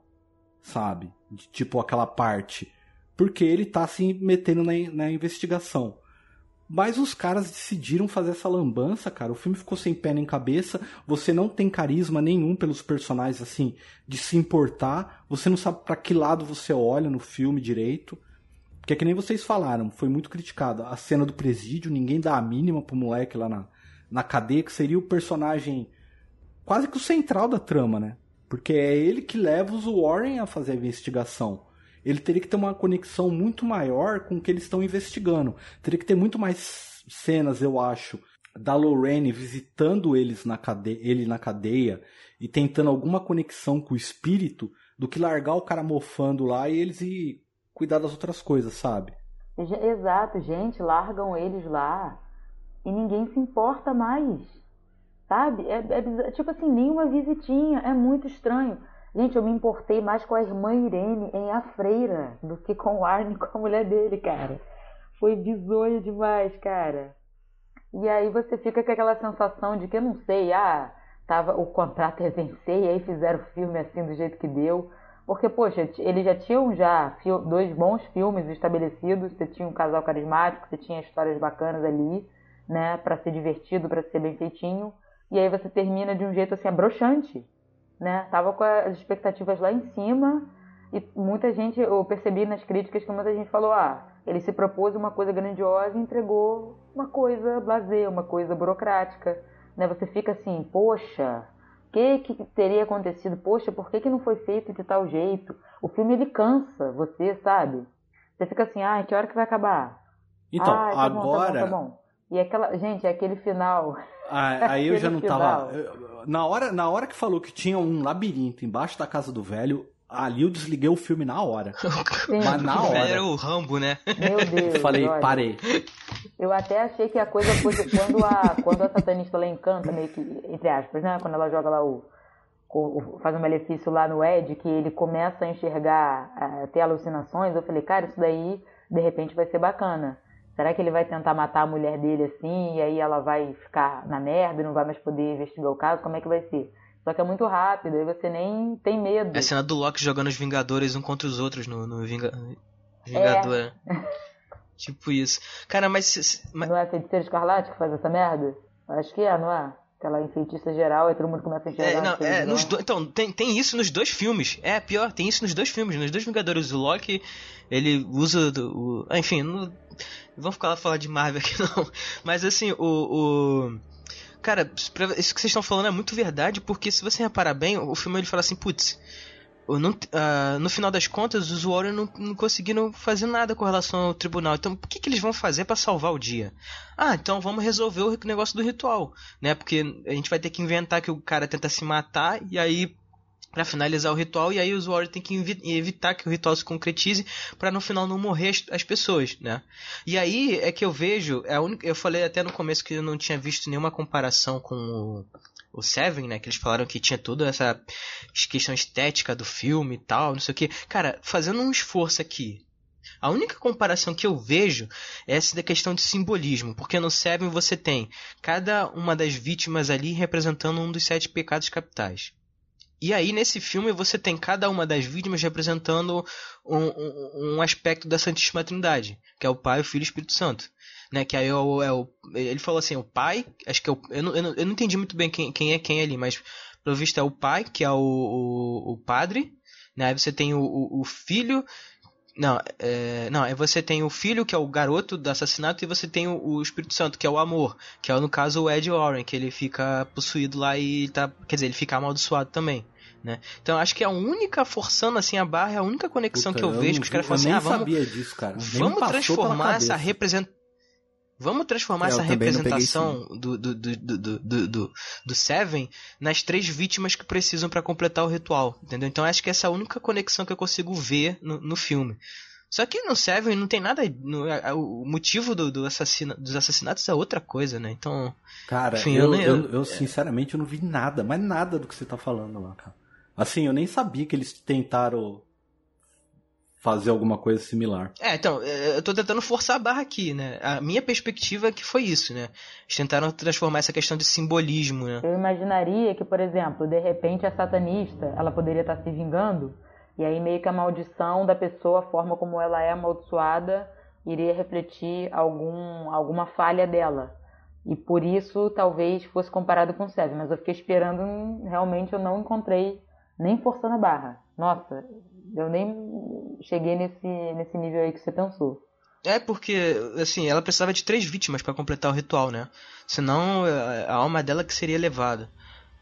sabe? De, tipo aquela parte porque ele tá se metendo na, na investigação. Mas os caras decidiram fazer essa lambança, cara. O filme ficou sem pé nem cabeça. Você não tem carisma nenhum pelos personagens, assim, de se importar. Você não sabe para que lado você olha no filme direito. Porque é que nem vocês falaram, foi muito criticado. A cena do presídio, ninguém dá a mínima pro moleque lá na, na cadeia, que seria o personagem quase que o central da trama, né? Porque é ele que leva os Warren a fazer a investigação ele teria que ter uma conexão muito maior com o que eles estão investigando. Teria que ter muito mais cenas, eu acho, da Lorraine visitando eles na cadeia, ele na cadeia e tentando alguma conexão com o espírito do que largar o cara mofando lá e eles ir cuidar das outras coisas, sabe? Exato, gente, largam eles lá e ninguém se importa mais. Sabe? É, é, tipo assim, nenhuma visitinha, é muito estranho. Gente, eu me importei mais com a irmã Irene em A Freira do que com o Arne com a mulher dele, cara. Foi bizonho demais, cara. E aí você fica com aquela sensação de que eu não sei, ah, tava o contrato ia vencer e aí fizeram o filme assim do jeito que deu. Porque, poxa, eles já tinham já dois bons filmes estabelecidos, você tinha um casal carismático, você tinha histórias bacanas ali, né, para ser divertido, para ser bem feitinho. E aí você termina de um jeito assim abroxante né? Tava com as expectativas lá em cima e muita gente, eu percebi nas críticas que muita gente falou, ah, ele se propôs uma coisa grandiosa e entregou uma coisa blasé, uma coisa burocrática, né? Você fica assim, poxa, o que, que teria acontecido? Poxa, por que, que não foi feito de tal jeito? O filme ele cansa você, sabe? Você fica assim, ah, que hora que vai acabar? Então, ah, tá agora. Bom, tá bom, tá bom. E aquela, gente, aquele final. Ah, aí eu já não tava. Na hora, na hora que falou que tinha um labirinto embaixo da casa do velho, ali eu desliguei o filme na hora. Sim. Mas na hora. Era o Rambo, né? Meu Deus. Falei, olha, parei. Eu até achei que a coisa fosse quando a, quando a satanista ela encanta, meio que, entre aspas, né? Quando ela joga lá o. o faz um malefício lá no Ed, que ele começa a enxergar, a ter alucinações. Eu falei, cara, isso daí de repente vai ser bacana. Será que ele vai tentar matar a mulher dele assim, e aí ela vai ficar na merda e não vai mais poder investigar o caso? Como é que vai ser? Só que é muito rápido, aí você nem tem medo. É a cena do Loki jogando os Vingadores um contra os outros no, no Vinga... Vingador. É. tipo isso. Cara, mas, mas. Não é feiticeiro escarlate que faz essa merda? Acho que é, não é? Aquela enfeitiça geral e todo mundo começa a enxergar. É, não, é, nos do... Então, tem, tem isso nos dois filmes. É, pior, tem isso nos dois filmes. Nos dois Vingadores, o Loki, ele usa. Do, o... Ah, enfim, não vamos ficar lá falar de Marvel aqui não. Mas assim, o. o... Cara, isso que vocês estão falando é muito verdade, porque se você reparar bem, o filme ele fala assim, putz, não, uh, no final das contas, os Warriors não, não, conseguiram fazer nada com relação ao tribunal. Então, o que, que eles vão fazer para salvar o dia? Ah, então vamos resolver o negócio do ritual, né? Porque a gente vai ter que inventar que o cara tenta se matar e aí para finalizar o ritual e aí o usuário tem que evitar que o ritual se concretize para no final não morrer as, as, pessoas, né? E aí é que eu vejo, é a única, eu falei até no começo que eu não tinha visto nenhuma comparação com o, o Seven, né? Que eles falaram que tinha toda essa questão estética do filme e tal, não sei o que. Cara, fazendo um esforço aqui A única comparação que eu vejo é essa da questão de simbolismo, porque no Seven você tem cada uma das vítimas ali representando um dos sete pecados capitais. E aí, nesse filme, você tem cada uma das vítimas representando um, um, um aspecto da Santíssima Trindade, que é o Pai, o Filho e o Espírito Santo. Né, que aí é o, é o, ele falou assim, o pai, acho que é o, eu, não, eu, não, eu não entendi muito bem quem, quem é quem ali, mas pelo visto é o pai, que é o, o, o padre, né, aí você tem o, o, o filho, não, é, não, aí você tem o filho, que é o garoto do assassinato, e você tem o, o, Espírito Santo, que é o amor, que é no caso o Ed Warren, que ele fica possuído lá e tá, quer dizer, ele fica amaldiçoado também. Né? Então acho que a única forçando assim a barra, é a única conexão Puta, que eu, eu vejo que os caras falam assim, ah, vamos, disso, vamos transformar essa representação. Vamos transformar É, essa representação do, do, do, do, do, Seven nas três vítimas que precisam para completar o ritual. Entendeu? Então acho que essa é a única conexão que eu consigo ver no, filme. Só que no Seven não tem nada. o motivo do, assassina, dos assassinatos é outra coisa, né? Então. Cara, eu- eu, sinceramente eu não vi nada, mas nada do que você tá falando lá, cara. Assim, eu nem sabia que eles tentaram fazer alguma coisa similar. É, então, é, eu tô tentando forçar a barra aqui, né? A minha perspectiva é que foi isso, né? Eles tentaram transformar essa questão de simbolismo, né? Eu imaginaria que, por exemplo, de repente a satanista, ela poderia estar se vingando, e aí meio que a maldição da pessoa, a forma como ela é amaldiçoada, iria refletir algum, alguma falha dela. E por isso talvez fosse comparado com o Seven, mas eu fiquei esperando, realmente eu não encontrei nem forçando a barra. Nossa, eu nem cheguei nesse, nesse nível aí que você pensou. É porque, assim, ela precisava de três vítimas para completar o ritual, né? Senão a a alma dela que seria levada.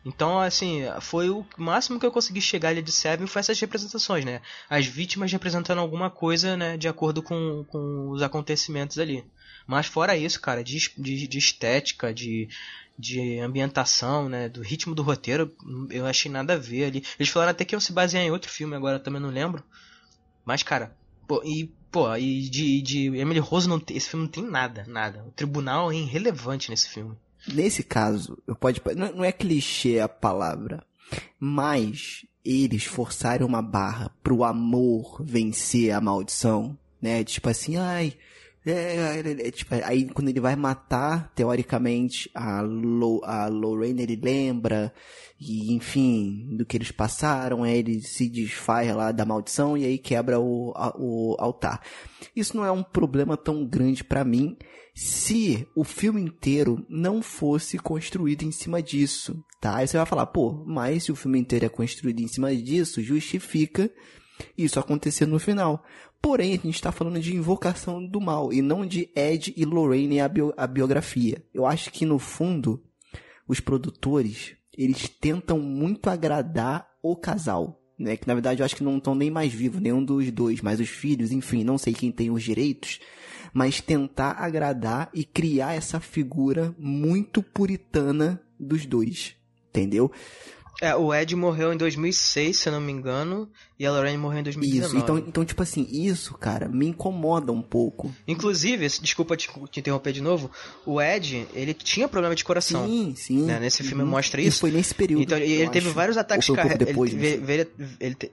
Então, assim, foi o máximo que eu consegui chegar ali de Seven foi essas representações, né? As vítimas representando alguma coisa, né? De acordo com, com os acontecimentos ali. Mas fora isso, cara, de, de, de estética, de, de ambientação, né? Do ritmo do roteiro, eu achei nada a ver ali. Eles falaram até que iam se basear em outro filme, agora também não lembro. Mas, cara, pô, e, pô, e de, de Emily Rose, não tem- esse filme não tem nada, nada. O tribunal é irrelevante nesse filme. Nesse caso, eu pode, não não é clichê a palavra, mas eles forçaram uma barra pro amor vencer a maldição, né? Tipo assim, ai, é, é, é, tipo, aí quando ele vai matar, teoricamente, a, Lo, a Lorraine, ele lembra, e enfim, do que eles passaram, aí ele se desfaz lá da maldição e aí quebra o, a- o altar. Isso não é um problema tão grande pra mim, se o filme inteiro não fosse construído em cima disso, tá? Aí você vai falar, pô, mas se o filme inteiro é construído em cima disso, justifica isso acontecer no final. Porém, a gente está falando de invocação do mal e não de Ed e Lorraine a, bio- a biografia. Eu acho que no fundo, os produtores, eles tentam muito agradar o casal. Né? Que na verdade eu acho que não estão nem mais vivos, nenhum dos dois, mas os filhos, enfim, não sei quem tem os direitos, mas tentar agradar e criar essa figura muito puritana dos dois. Entendeu? É, o Ed morreu em 2006, se eu não me engano, e a Lorraine morreu em 2019. Isso, então, então, tipo assim, isso, cara, me incomoda um pouco. Inclusive, desculpa te, te interromper de novo, o Ed, ele tinha problema de coração. Sim, sim. né? Nesse filme Uhum. mostra isso. foi nesse período. Então, e ele eu teve acho. vários ataques foi um ele, ele te-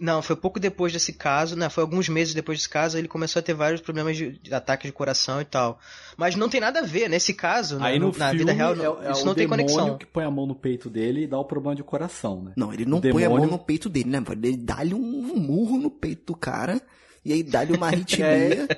Não, foi pouco depois desse caso, né? Foi alguns meses depois desse caso, ele começou a ter vários problemas de, de ataque de coração e tal. Mas não tem nada a ver, nesse caso, Aí no- no na filme vida real, é, é isso o não tem demônio conexão. que põe a mão no peito dele e dá o problema de coração, né? Não, ele não O põe a mão demônio- no peito dele, né? Ele dá-lhe um murro no peito do cara e aí dá-lhe uma É. arritmia.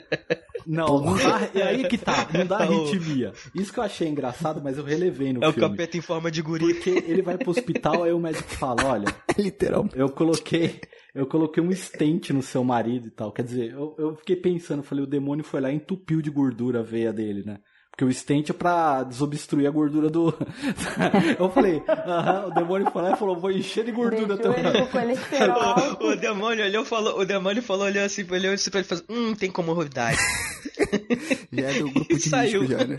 Não, não dá, é aí que tá, não dá O- arritmia. Isso que eu achei engraçado, mas eu relevei no É o filme. capeta em forma de guri. Porque ele vai pro hospital, aí o médico fala, olha, literalmente. eu coloquei, eu coloquei um stent no seu marido e tal. Quer dizer, eu, eu fiquei pensando, falei, o demônio foi lá e entupiu de gordura a veia dele, né? Porque o stent é pra desobstruir a gordura do. eu falei, aham, o demônio foi lá e falou, vou encher de gordura Deixou alto. O, o demônio olhou, falou, o demônio falou, olhou assim, olhou assim pra ele e falou, hum, tem comorbidade. Já é do grupo de Saiu. risco já, né?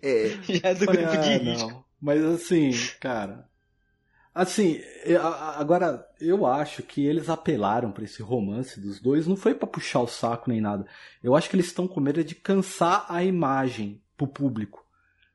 É, Já é do Falei, grupo de ah, risco. não. Mas assim, cara. Assim, agora eu acho que eles apelaram pra esse romance dos dois, não foi pra puxar o saco nem nada. Eu acho que eles estão com medo de cansar a imagem pro público.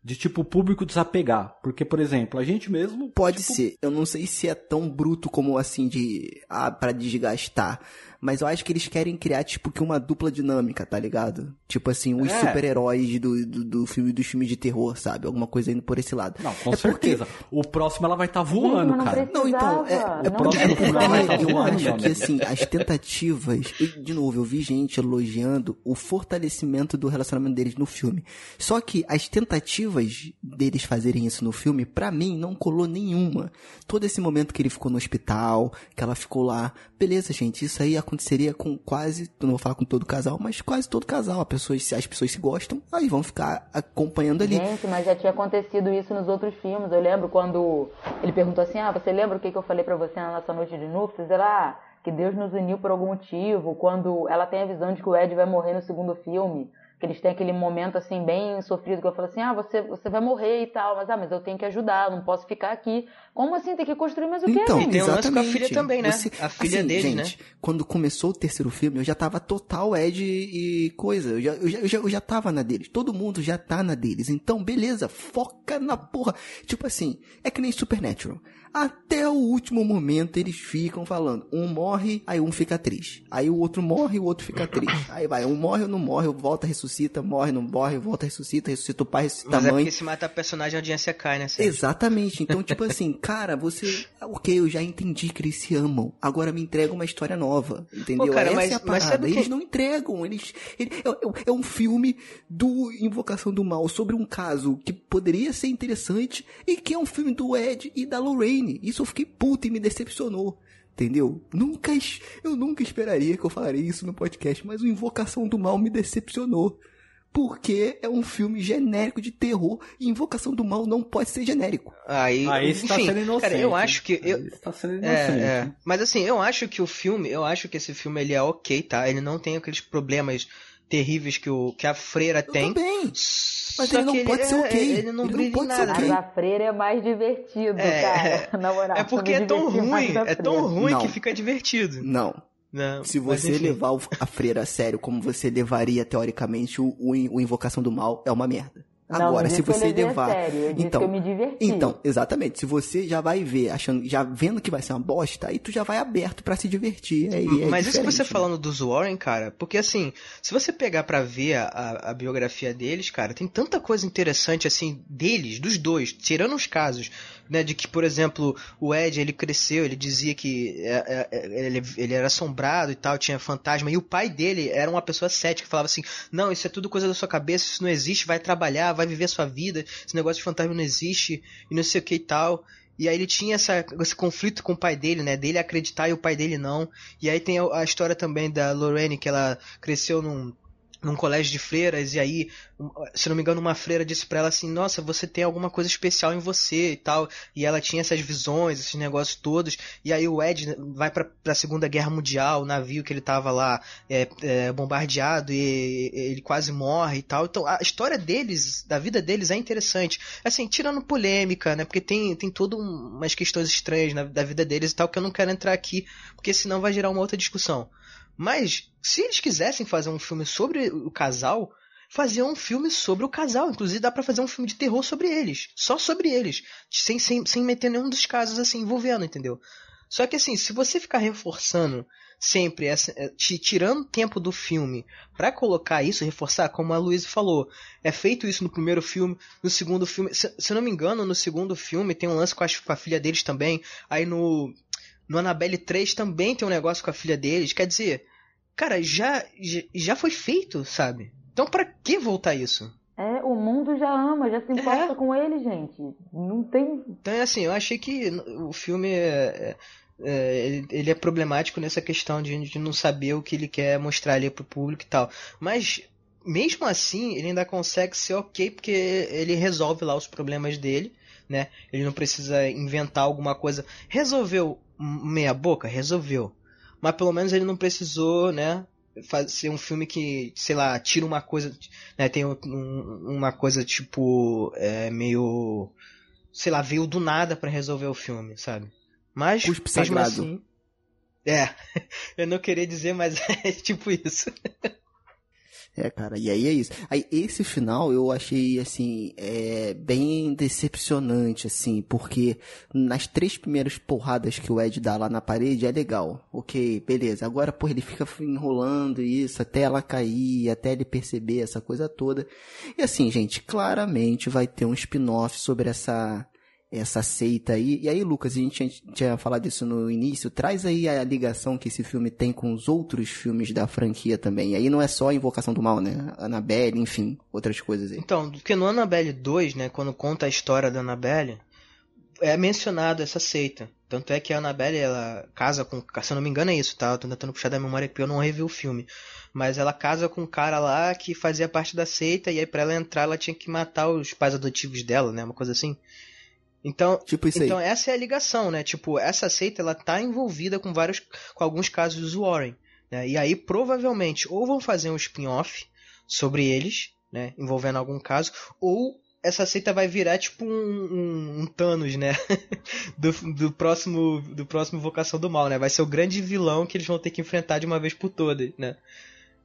de tipo público desapegar. Porque, por exemplo, a gente mesmo. Pode tipo, ser. Eu não sei se é tão bruto como assim de. Ah, pra desgastar. Mas eu acho que eles querem criar, tipo, que uma dupla dinâmica, tá ligado? Tipo assim, os É. super-heróis do, do, do filme dos filmes de terror, sabe? Alguma coisa indo por esse lado. Não, com é porque- certeza. O próximo ela vai estar voando, Gente, mas não cara. Não, então, é, é não porque, é porque Vai eu voando, acho que, assim, as tentativas... e, De novo, eu vi gente elogiando o fortalecimento do relacionamento deles no filme. Só que as tentativas deles fazerem isso no filme, pra mim, não colou nenhuma. Todo esse momento que ele ficou no hospital, que ela ficou lá... Beleza, gente, isso aí aconteceria com quase... Não vou falar com todo casal, mas quase todo casal. As pessoas, se as pessoas se gostam, aí vão ficar acompanhando ali. Gente, mas já tinha acontecido isso nos outros filmes. Eu lembro quando ele perguntou assim: Ah, você lembra o que, que eu falei pra você na nossa noite de núpcias? Ela, ah, que Deus nos uniu por algum motivo. Quando ela tem a visão de que o Ed vai morrer no segundo filme, que eles têm aquele momento assim, bem sofrido, que eu falo assim: Ah, você, você vai morrer e tal, mas, ah, mas eu tenho que ajudar, não posso ficar aqui. Como assim? Tem que construir mais o quê, Então, tem um lance com a filha também, né? Você- A filha assim, dele, gente, Quando começou o terceiro filme, eu já tava total Ed e coisa. Eu já, eu já, eu já, eu já tava na deles. Todo mundo já tá na deles. Então, beleza, foca na porra. Tipo assim, é que nem Supernatural. Até o último momento eles ficam falando. Um morre, aí um fica triste. Aí o outro morre, o outro fica triste. Aí vai, um morre ou não morre, volta, ressuscita, morre, não morre, volta, ressuscita, ressuscita o pai, ressuscita Mas a é mãe. porque se matar personagem a audiência cai, né? Sérgio? Exatamente. Então, tipo assim, cara, você. Ok, eu já entendi que eles se amam. Agora me entrega uma história nova. Entendeu? Pô, cara, Essa mas- é a parada. Eles que- não entregam. Eles. ele- é, é- é um filme do Invocação do Mal sobre um caso que poderia ser interessante e que é um filme do Ed e da Lorraine. Isso eu fiquei puto e me decepcionou. Entendeu? Nunca, eu nunca esperaria que eu falaria isso no podcast, mas o Invocação do Mal me decepcionou. Porque é um filme genérico de terror e Invocação do Mal não pode ser genérico. Aí, Aí tá enfim, sendo inocente. cara, eu acho que... Eu, Aí você tá sendo É, inocente. é. Mas assim, eu acho que o filme, eu acho que esse filme ele é ok, tá? Ele não tem aqueles problemas terríveis que, o, que a freira Eu tem. também. Mas Só ele não pode ser é- ok. Ele não Ele não pode ser nada. ok. Mas a freira é mais divertido, É, cara. Na moral, É porque é tão ruim, é tão ruim Não. que fica divertido. Não. Não, Se você levar o- a freira a sério, como você levaria, teoricamente, o, o Invocação do Mal, é uma merda. Agora, não se que você levar. sério, eu disse então, que eu me diverti. então, exatamente. Se você já vai ver, achando, já vendo que vai ser uma bosta, aí tu já vai aberto pra se divertir. Aí é Mas isso que você né? falando dos Warren, cara, porque assim, se você pegar pra ver a, a- a biografia deles, cara, tem tanta coisa interessante assim deles, dos dois, tirando os casos, né, de que, por exemplo, o Ed, ele cresceu, ele dizia que é, é, é, ele, ele era assombrado e tal, tinha fantasma, e o pai dele era uma pessoa cética, falava assim, não, isso é tudo coisa da sua cabeça, isso não existe, vai trabalhar, vai viver a sua vida, esse negócio de fantasma não existe, e não sei o que e tal. E aí ele tinha essa, esse conflito com o pai dele, né? Dele acreditar e o pai dele não. E aí tem a, a história também da Lorraine, que ela cresceu num, num colégio de freiras, e aí, um, se não me engano, uma freira disse pra ela assim, nossa, você tem alguma coisa especial em você e tal. E ela tinha essas visões, esses negócios todos. E aí o Ed vai pra, pra Segunda Guerra Mundial, o navio que ele tava lá é, é, bombardeado e ele quase morre e tal. Então a história deles, da vida deles é interessante. Assim, tirando polêmica, né? Porque tem, tem todas umas questões estranhas na, da vida deles e tal que eu não quero entrar aqui, porque senão vai gerar uma outra discussão. Mas, se eles quisessem fazer um filme sobre o casal, fazer um filme sobre o casal. Inclusive, dá pra fazer um filme de terror sobre eles. Só sobre eles. Sem, sem, sem meter nenhum dos casos, assim, envolvendo, entendeu? Só que, assim, se você ficar reforçando sempre, essa, eh, ti- tirando tempo do filme pra colocar isso, reforçar, como a Luísa falou, é feito isso no primeiro filme, no segundo filme, se, se não me engano, no segundo filme tem um lance com a, com a filha deles também, aí no, no Annabelle 3 também tem um negócio com a filha deles, quer dizer, cara, já, já, foi feito, sabe? Então pra que voltar isso? É, o mundo já ama, já se importa É. com ele, gente. Não tem. Então, é assim, eu achei que o filme é, é, ele- ele é problemático nessa questão de, de não saber o que ele quer mostrar ali pro público e tal. Mas, mesmo assim, ele ainda consegue ser ok, porque ele resolve lá os problemas dele, né? Ele não precisa inventar alguma coisa. Resolveu meia boca? Resolveu. Mas pelo menos ele não precisou, né? Fazer um filme que, sei lá, tira uma coisa. Né, tem um- um- uma coisa tipo. É, meio sei lá, veio do nada pra resolver o filme, sabe? Mas, Cuspe mesmo sagrado. assim... É, eu não queria dizer, mas é tipo isso. É, cara, e aí é isso. Aí esse final eu achei, assim, é, bem decepcionante, assim, porque nas três primeiras porradas que o Ed dá lá na parede é legal. Ok, beleza. Agora, pô, ele fica enrolando isso até ela cair, até ele perceber essa coisa toda. E assim, gente, claramente vai ter um spin-off sobre essa essa seita aí. E aí, Lucas, a gente tinha, falado isso no início, traz aí a ligação que esse filme tem com os outros filmes da franquia também. E aí não é só a Invocação do Mal, né? Annabelle, enfim, outras coisas aí. Então, porque no Annabelle 2, né, quando conta a história da Annabelle, é mencionado essa seita. Tanto é que a Annabelle, ela casa com. Se eu não me engano, é isso, tá? Eu tô tentando puxar da memória porque eu não revi o filme. Mas ela casa com um cara lá que fazia parte da seita, e aí pra ela entrar, ela tinha que matar os pais adotivos dela, né? Uma coisa assim. Então, Tipo isso então essa é a ligação, né? Tipo, essa seita ela tá envolvida com vários com alguns casos dos Warren, né? E aí provavelmente ou vão fazer um spin-off sobre eles, né, envolvendo algum caso, ou essa seita vai virar tipo um, um, um Thanos, né? do, do próximo do próximo Vocação do Mal, né? Vai ser o grande vilão que eles vão ter que enfrentar de uma vez por todas, né?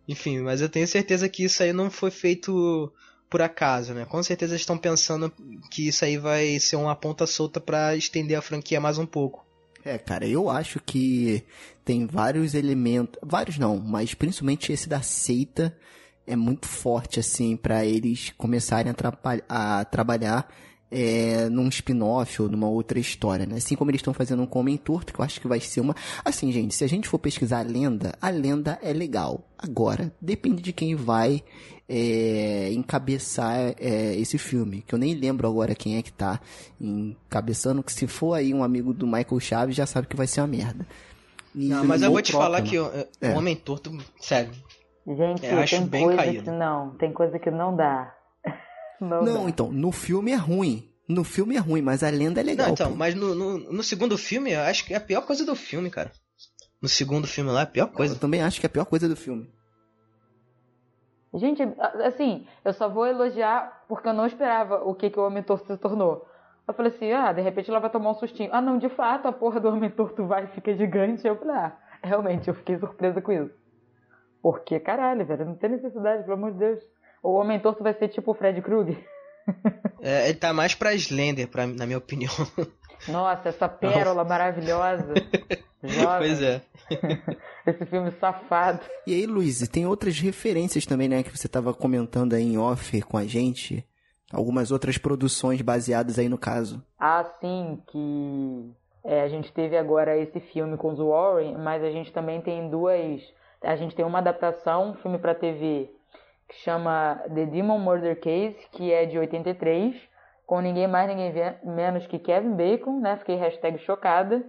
Enfim, mas eu tenho certeza que isso aí não foi feito por acaso, né? Com certeza estão pensando que isso aí vai ser uma ponta solta pra estender a franquia mais um pouco. É, cara, eu acho que tem vários elementos, vários não, mas principalmente esse da seita é muito forte, assim, pra eles começarem a, a trabalhar é, num spin-off ou numa outra história, né? Assim como eles estão fazendo um Homem Torto, que eu acho que vai ser uma... Assim, gente, se a gente for pesquisar a lenda, a lenda é legal. Agora, depende de quem vai é, encabeçar é, esse filme, que eu nem lembro agora quem é que tá encabeçando, que se for aí um amigo do Michael Chaves, já sabe que vai ser uma merda. E Não, mas eu ou vou te falar né? que o o É. Homem Torto, sério, Gente, Eu acho tem bem coisa caído. que não, tem coisa que não dá. Não, Não, dá. então, no filme é ruim. No filme é ruim, mas a lenda é legal. Não, então, pô. mas no, no, no segundo filme, eu acho que é a pior coisa do filme, cara. No segundo filme lá, é a pior Eu coisa. também acho que é a pior coisa do filme. Gente, assim, eu só vou elogiar porque eu não esperava o que, que o Homem Torto se tornou. Eu falei assim, ah, de repente ela vai tomar um sustinho. Ah, não, de fato, a porra do Homem Torto vai e fica gigante. Eu falei, ah, realmente, eu fiquei surpresa com isso. Porque, caralho, velho, não tem necessidade, pelo amor de Deus. O Homem Torto vai ser tipo o Fred Krueger. É, ele tá mais pra Slender, pra, na minha opinião. Nossa, essa pérola maravilhosa. Jovem. pois é. Esse filme safado. E aí, Luiz, tem outras referências também, né, que você tava comentando aí em off com a gente. Algumas outras produções baseadas aí no caso. Assim que é, a gente teve agora esse filme com os Warren, mas a gente também tem duas. A gente tem uma adaptação, um filme pra TV, que chama The Demon Murder Case, que é de 83, com ninguém mais, ninguém menos que Kevin Bacon, né? Fiquei hashtag chocada.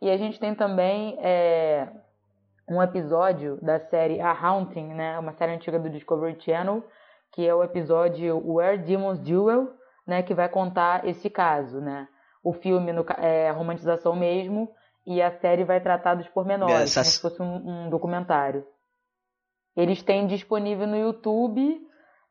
E a gente tem também é, um episódio da série A Haunting, né? Uma série antiga do Discovery Channel, que é o episódio Where Demons Duel, né? Que vai contar esse caso, né? O filme no, é romantização mesmo e a série vai tratar dos pormenores, Essa- como se fosse um, um documentário. Eles têm disponível no YouTube,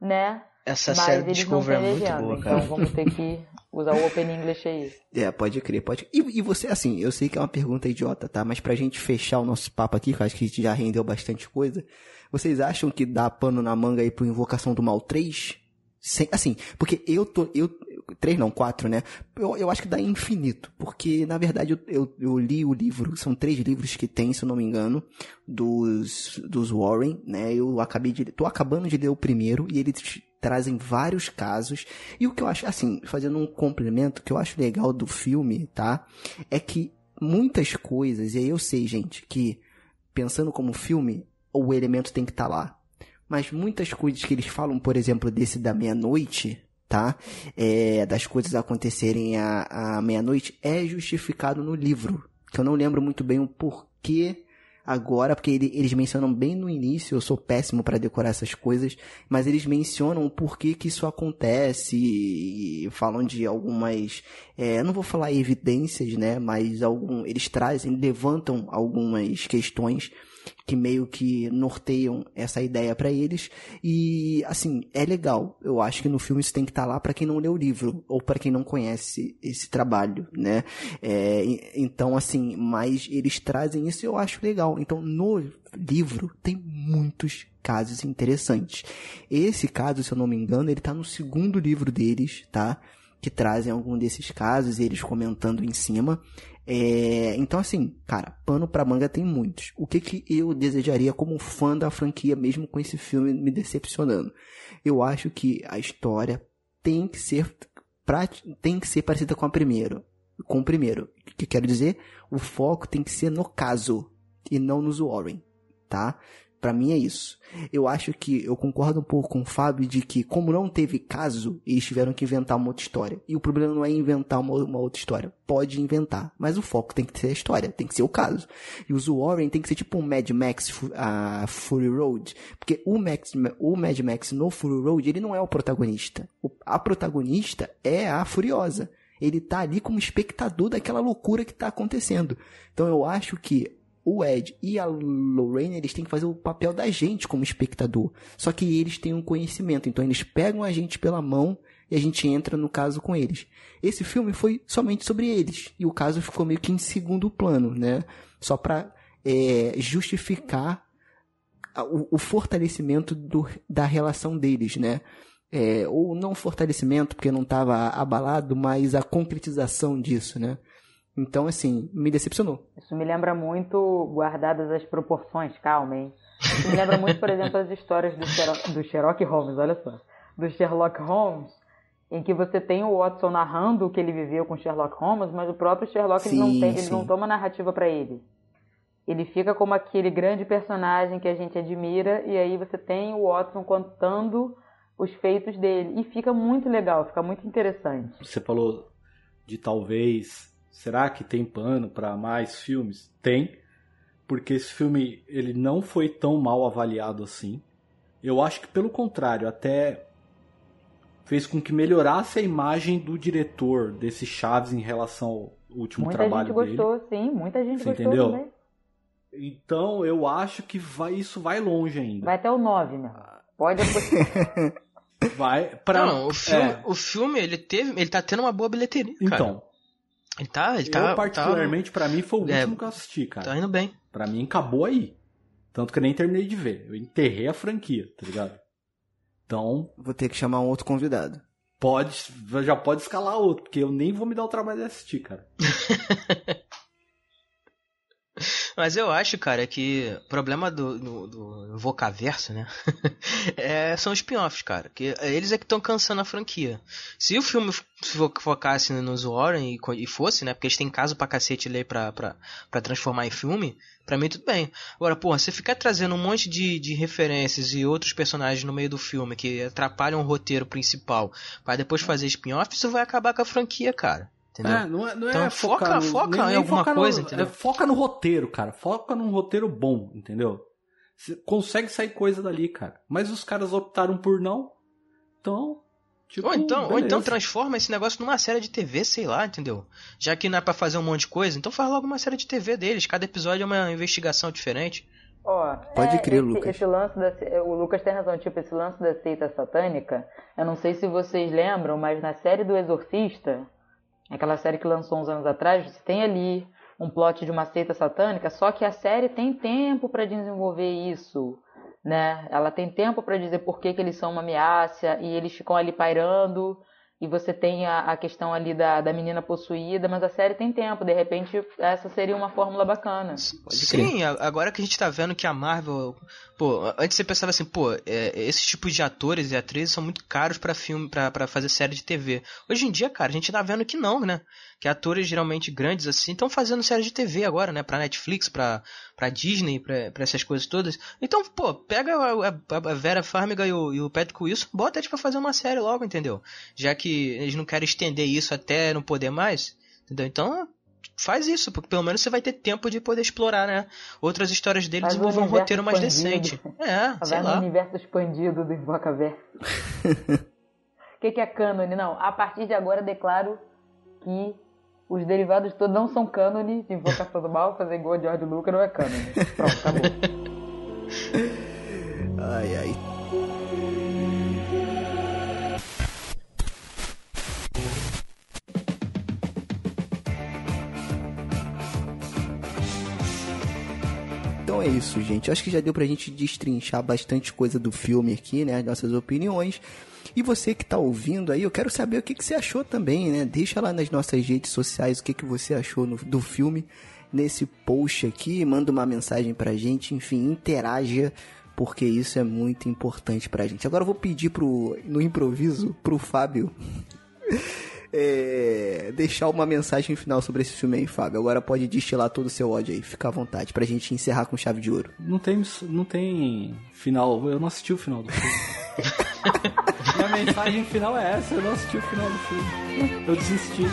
né? Essa mas série Discovery é muito legenda, boa, então cara. vamos ter que usar o Open English aí. É, pode crer, pode. E, e você, assim, eu sei que é uma pergunta idiota, tá? Mas pra gente fechar o nosso papo aqui, que eu acho que a gente já rendeu bastante coisa, vocês acham que dá pano na manga aí pro Invocação do Mal 3? Sem, assim, porque eu tô. Eu, três não, quatro, né? Eu, eu acho que dá infinito. Porque, na verdade, eu, eu, eu li o livro, são três livros que tem, se eu não me engano, dos, dos Warren, né? Eu acabei de. tô acabando de ler o primeiro e eles trazem vários casos. E o que eu acho, assim, fazendo um complemento, o que eu acho legal do filme, tá? É que muitas coisas, e aí eu sei, gente, que pensando como filme, o elemento tem que estar lá. Mas muitas coisas que eles falam, por exemplo, desse da meia-noite, tá? É, das coisas acontecerem à, à meia-noite, é justificado no livro. Que eu não lembro muito bem o porquê agora, porque ele- eles mencionam bem no início, eu sou péssimo para decorar essas coisas, mas eles mencionam o porquê que isso acontece e falam de algumas, é, não vou falar evidências, né, mas algum, eles trazem, levantam algumas questões que meio que norteiam essa ideia pra eles e assim é legal eu acho que no filme isso tem que estar lá pra quem não leu o livro ou pra quem não conhece esse trabalho né É, então assim mas eles trazem isso e eu acho legal. Então, no livro tem muitos casos interessantes. Esse caso, se eu não me engano, ele tá no segundo livro deles, tá? Que trazem algum desses casos, eles comentando em cima. É, então, assim, cara, pano pra manga tem muitos. O que, que eu desejaria como fã da franquia, mesmo com esse filme me decepcionando? Eu acho que a história tem que ser, tem que ser parecida com a primeira. Com o primeiro. O que quero dizer? O foco tem que ser no caso e não nos Warren, tá? Para mim é isso. Eu acho que eu concordo um pouco com o Fábio de que, como não teve caso, eles tiveram que inventar uma outra história. E o problema não é inventar uma, uma outra história. Pode inventar, mas o foco tem que ser a história, tem que ser o caso. E os Warren tem que ser tipo um Mad Max a uh, Fury Road. Porque o, Max, o Mad Max no Fury Road, ele não é o protagonista. O, a protagonista é a Furiosa. Ele tá ali como espectador daquela loucura que tá acontecendo. Então eu acho que o Ed e a Lorraine, eles têm que fazer o papel da gente como espectador. Só que eles têm um conhecimento, então eles pegam a gente pela mão e a gente entra no caso com eles. Esse filme foi somente sobre eles e o caso ficou meio que em segundo plano, né? Só para é, justificar o, o fortalecimento do, da relação deles, né? É, ou não fortalecimento porque não estava abalado, mas a concretização disso, né? Então, assim, me decepcionou. Isso me lembra muito, guardadas as proporções, calma, hein? Isso me lembra muito, por exemplo, as histórias do Sherlock, do Sherlock Holmes, olha só. Do Sherlock Holmes, em que você tem o Watson narrando o que ele viveu com Sherlock Holmes, mas o próprio Sherlock sim, ele não, tem, ele não toma narrativa para ele. Ele fica como aquele grande personagem que a gente admira, e aí você tem o Watson contando os feitos dele. E fica muito legal, fica muito interessante. Você falou de talvez Será que tem pano para mais filmes? Tem, porque esse filme ele não foi tão mal avaliado assim. Eu acho que pelo contrário, até fez com que melhorasse a imagem do diretor desse Chaves em relação ao último muita trabalho dele. Muita gente gostou, sim, muita gente Você gostou entendeu? também. Então eu acho que vai, isso vai longe ainda. Vai até o 9, né? Pode Vai para Não, o filme, é. o filme ele teve, ele tá tendo uma boa bilheteria, cara. Então, ele tá, ele tá. Eu, particularmente, tá, para mim, foi o é, último que eu assisti, cara. Tá indo bem. Pra mim, acabou aí. Tanto que eu nem terminei de ver. Eu enterrei a franquia, tá ligado? Então. Vou ter que chamar um outro convidado. Pode, já pode escalar outro, porque eu nem vou me dar o trabalho de assistir, cara. Mas eu acho, cara, que o problema do, do, do Vocaverso, né? é, são os spin-offs, cara. Que eles é que estão cansando a franquia. Se o filme focasse nos Warren e, e, fosse, né? Porque eles têm caso pra cacete ler pra, pra, pra transformar em filme, pra mim tudo bem. Agora, porra, você ficar trazendo um monte de, de referências e outros personagens no meio do filme que atrapalham o roteiro principal para depois fazer spin-off, isso vai acabar com a franquia, cara. Entendeu? É, não é, não então é foca, no, foca nem, em alguma foca coisa, no, entendeu? É, foca no roteiro, cara. Foca num roteiro bom, entendeu? Você consegue sair coisa dali, cara. Mas os caras optaram por não. Então. Tipo, ou, então, ou então transforma esse negócio numa série de TV, sei lá, entendeu? Já que não é pra fazer um monte de coisa, então faz logo uma série de TV deles. Cada episódio é uma investigação diferente. Ó, Pode é, crer, esse, Lucas. Esse lance da, o Lucas tem razão, tipo, esse lance da seita satânica, eu não sei se vocês lembram, mas na série do Exorcista, aquela série que lançou uns anos atrás, você tem ali um plot de uma seita satânica, só que a série tem tempo para desenvolver isso, né? Ela tem tempo para dizer por que, que eles são uma ameaça e eles ficam ali pairando e você tem a, a questão ali da, da menina possuída, mas a série tem tempo, de repente essa seria uma fórmula bacana. Sim, agora que a gente tá vendo que a Marvel, pô, antes você pensava assim, pô, é, esses tipos de atores e atrizes são muito caros para filme, para fazer série de TV. Hoje em dia, cara, a gente tá vendo que não, né? Que atores geralmente grandes assim estão fazendo série de TV agora, né? Pra Netflix, pra, pra Disney, pra, pra essas coisas todas. Então, pô, pega a, a, a Vera Farmiga e o, e o Patrick Wilson, bota eles pra fazer uma série logo, entendeu? Já que eles não querem estender isso até não poder mais, entendeu? Então, faz isso, porque pelo menos você vai ter tempo de poder explorar, né? Outras histórias dele, Faz um desenvolver um roteiro mais expandido. decente. É, sei lá. universo expandido do Invocaverso. O que, que é cânone? Não, a partir de agora declaro que os derivados todos não são cânone de Invocação do Mal, fazer igual a George Lucas não é cânone. Pronto, acabou. Ai, ai. Então é isso, gente. Acho que já deu pra gente destrinchar bastante coisa do filme aqui, né? As nossas opiniões. E você que tá ouvindo aí, eu quero saber o que, que você achou também, né? Deixa lá nas nossas redes sociais o que, que você achou no, do filme nesse post aqui, manda uma mensagem pra gente, enfim, interaja, porque isso é muito importante pra gente. Agora eu vou pedir pro, no improviso pro Fábio é, deixar uma mensagem final sobre esse filme aí, Fábio. Agora pode destilar todo o seu ódio aí, fica à vontade, pra gente encerrar com chave de ouro. Não tem, não tem final, eu não assisti o final do filme. Minha mensagem final é essa, eu não assisti o final do filme. Eu desisti.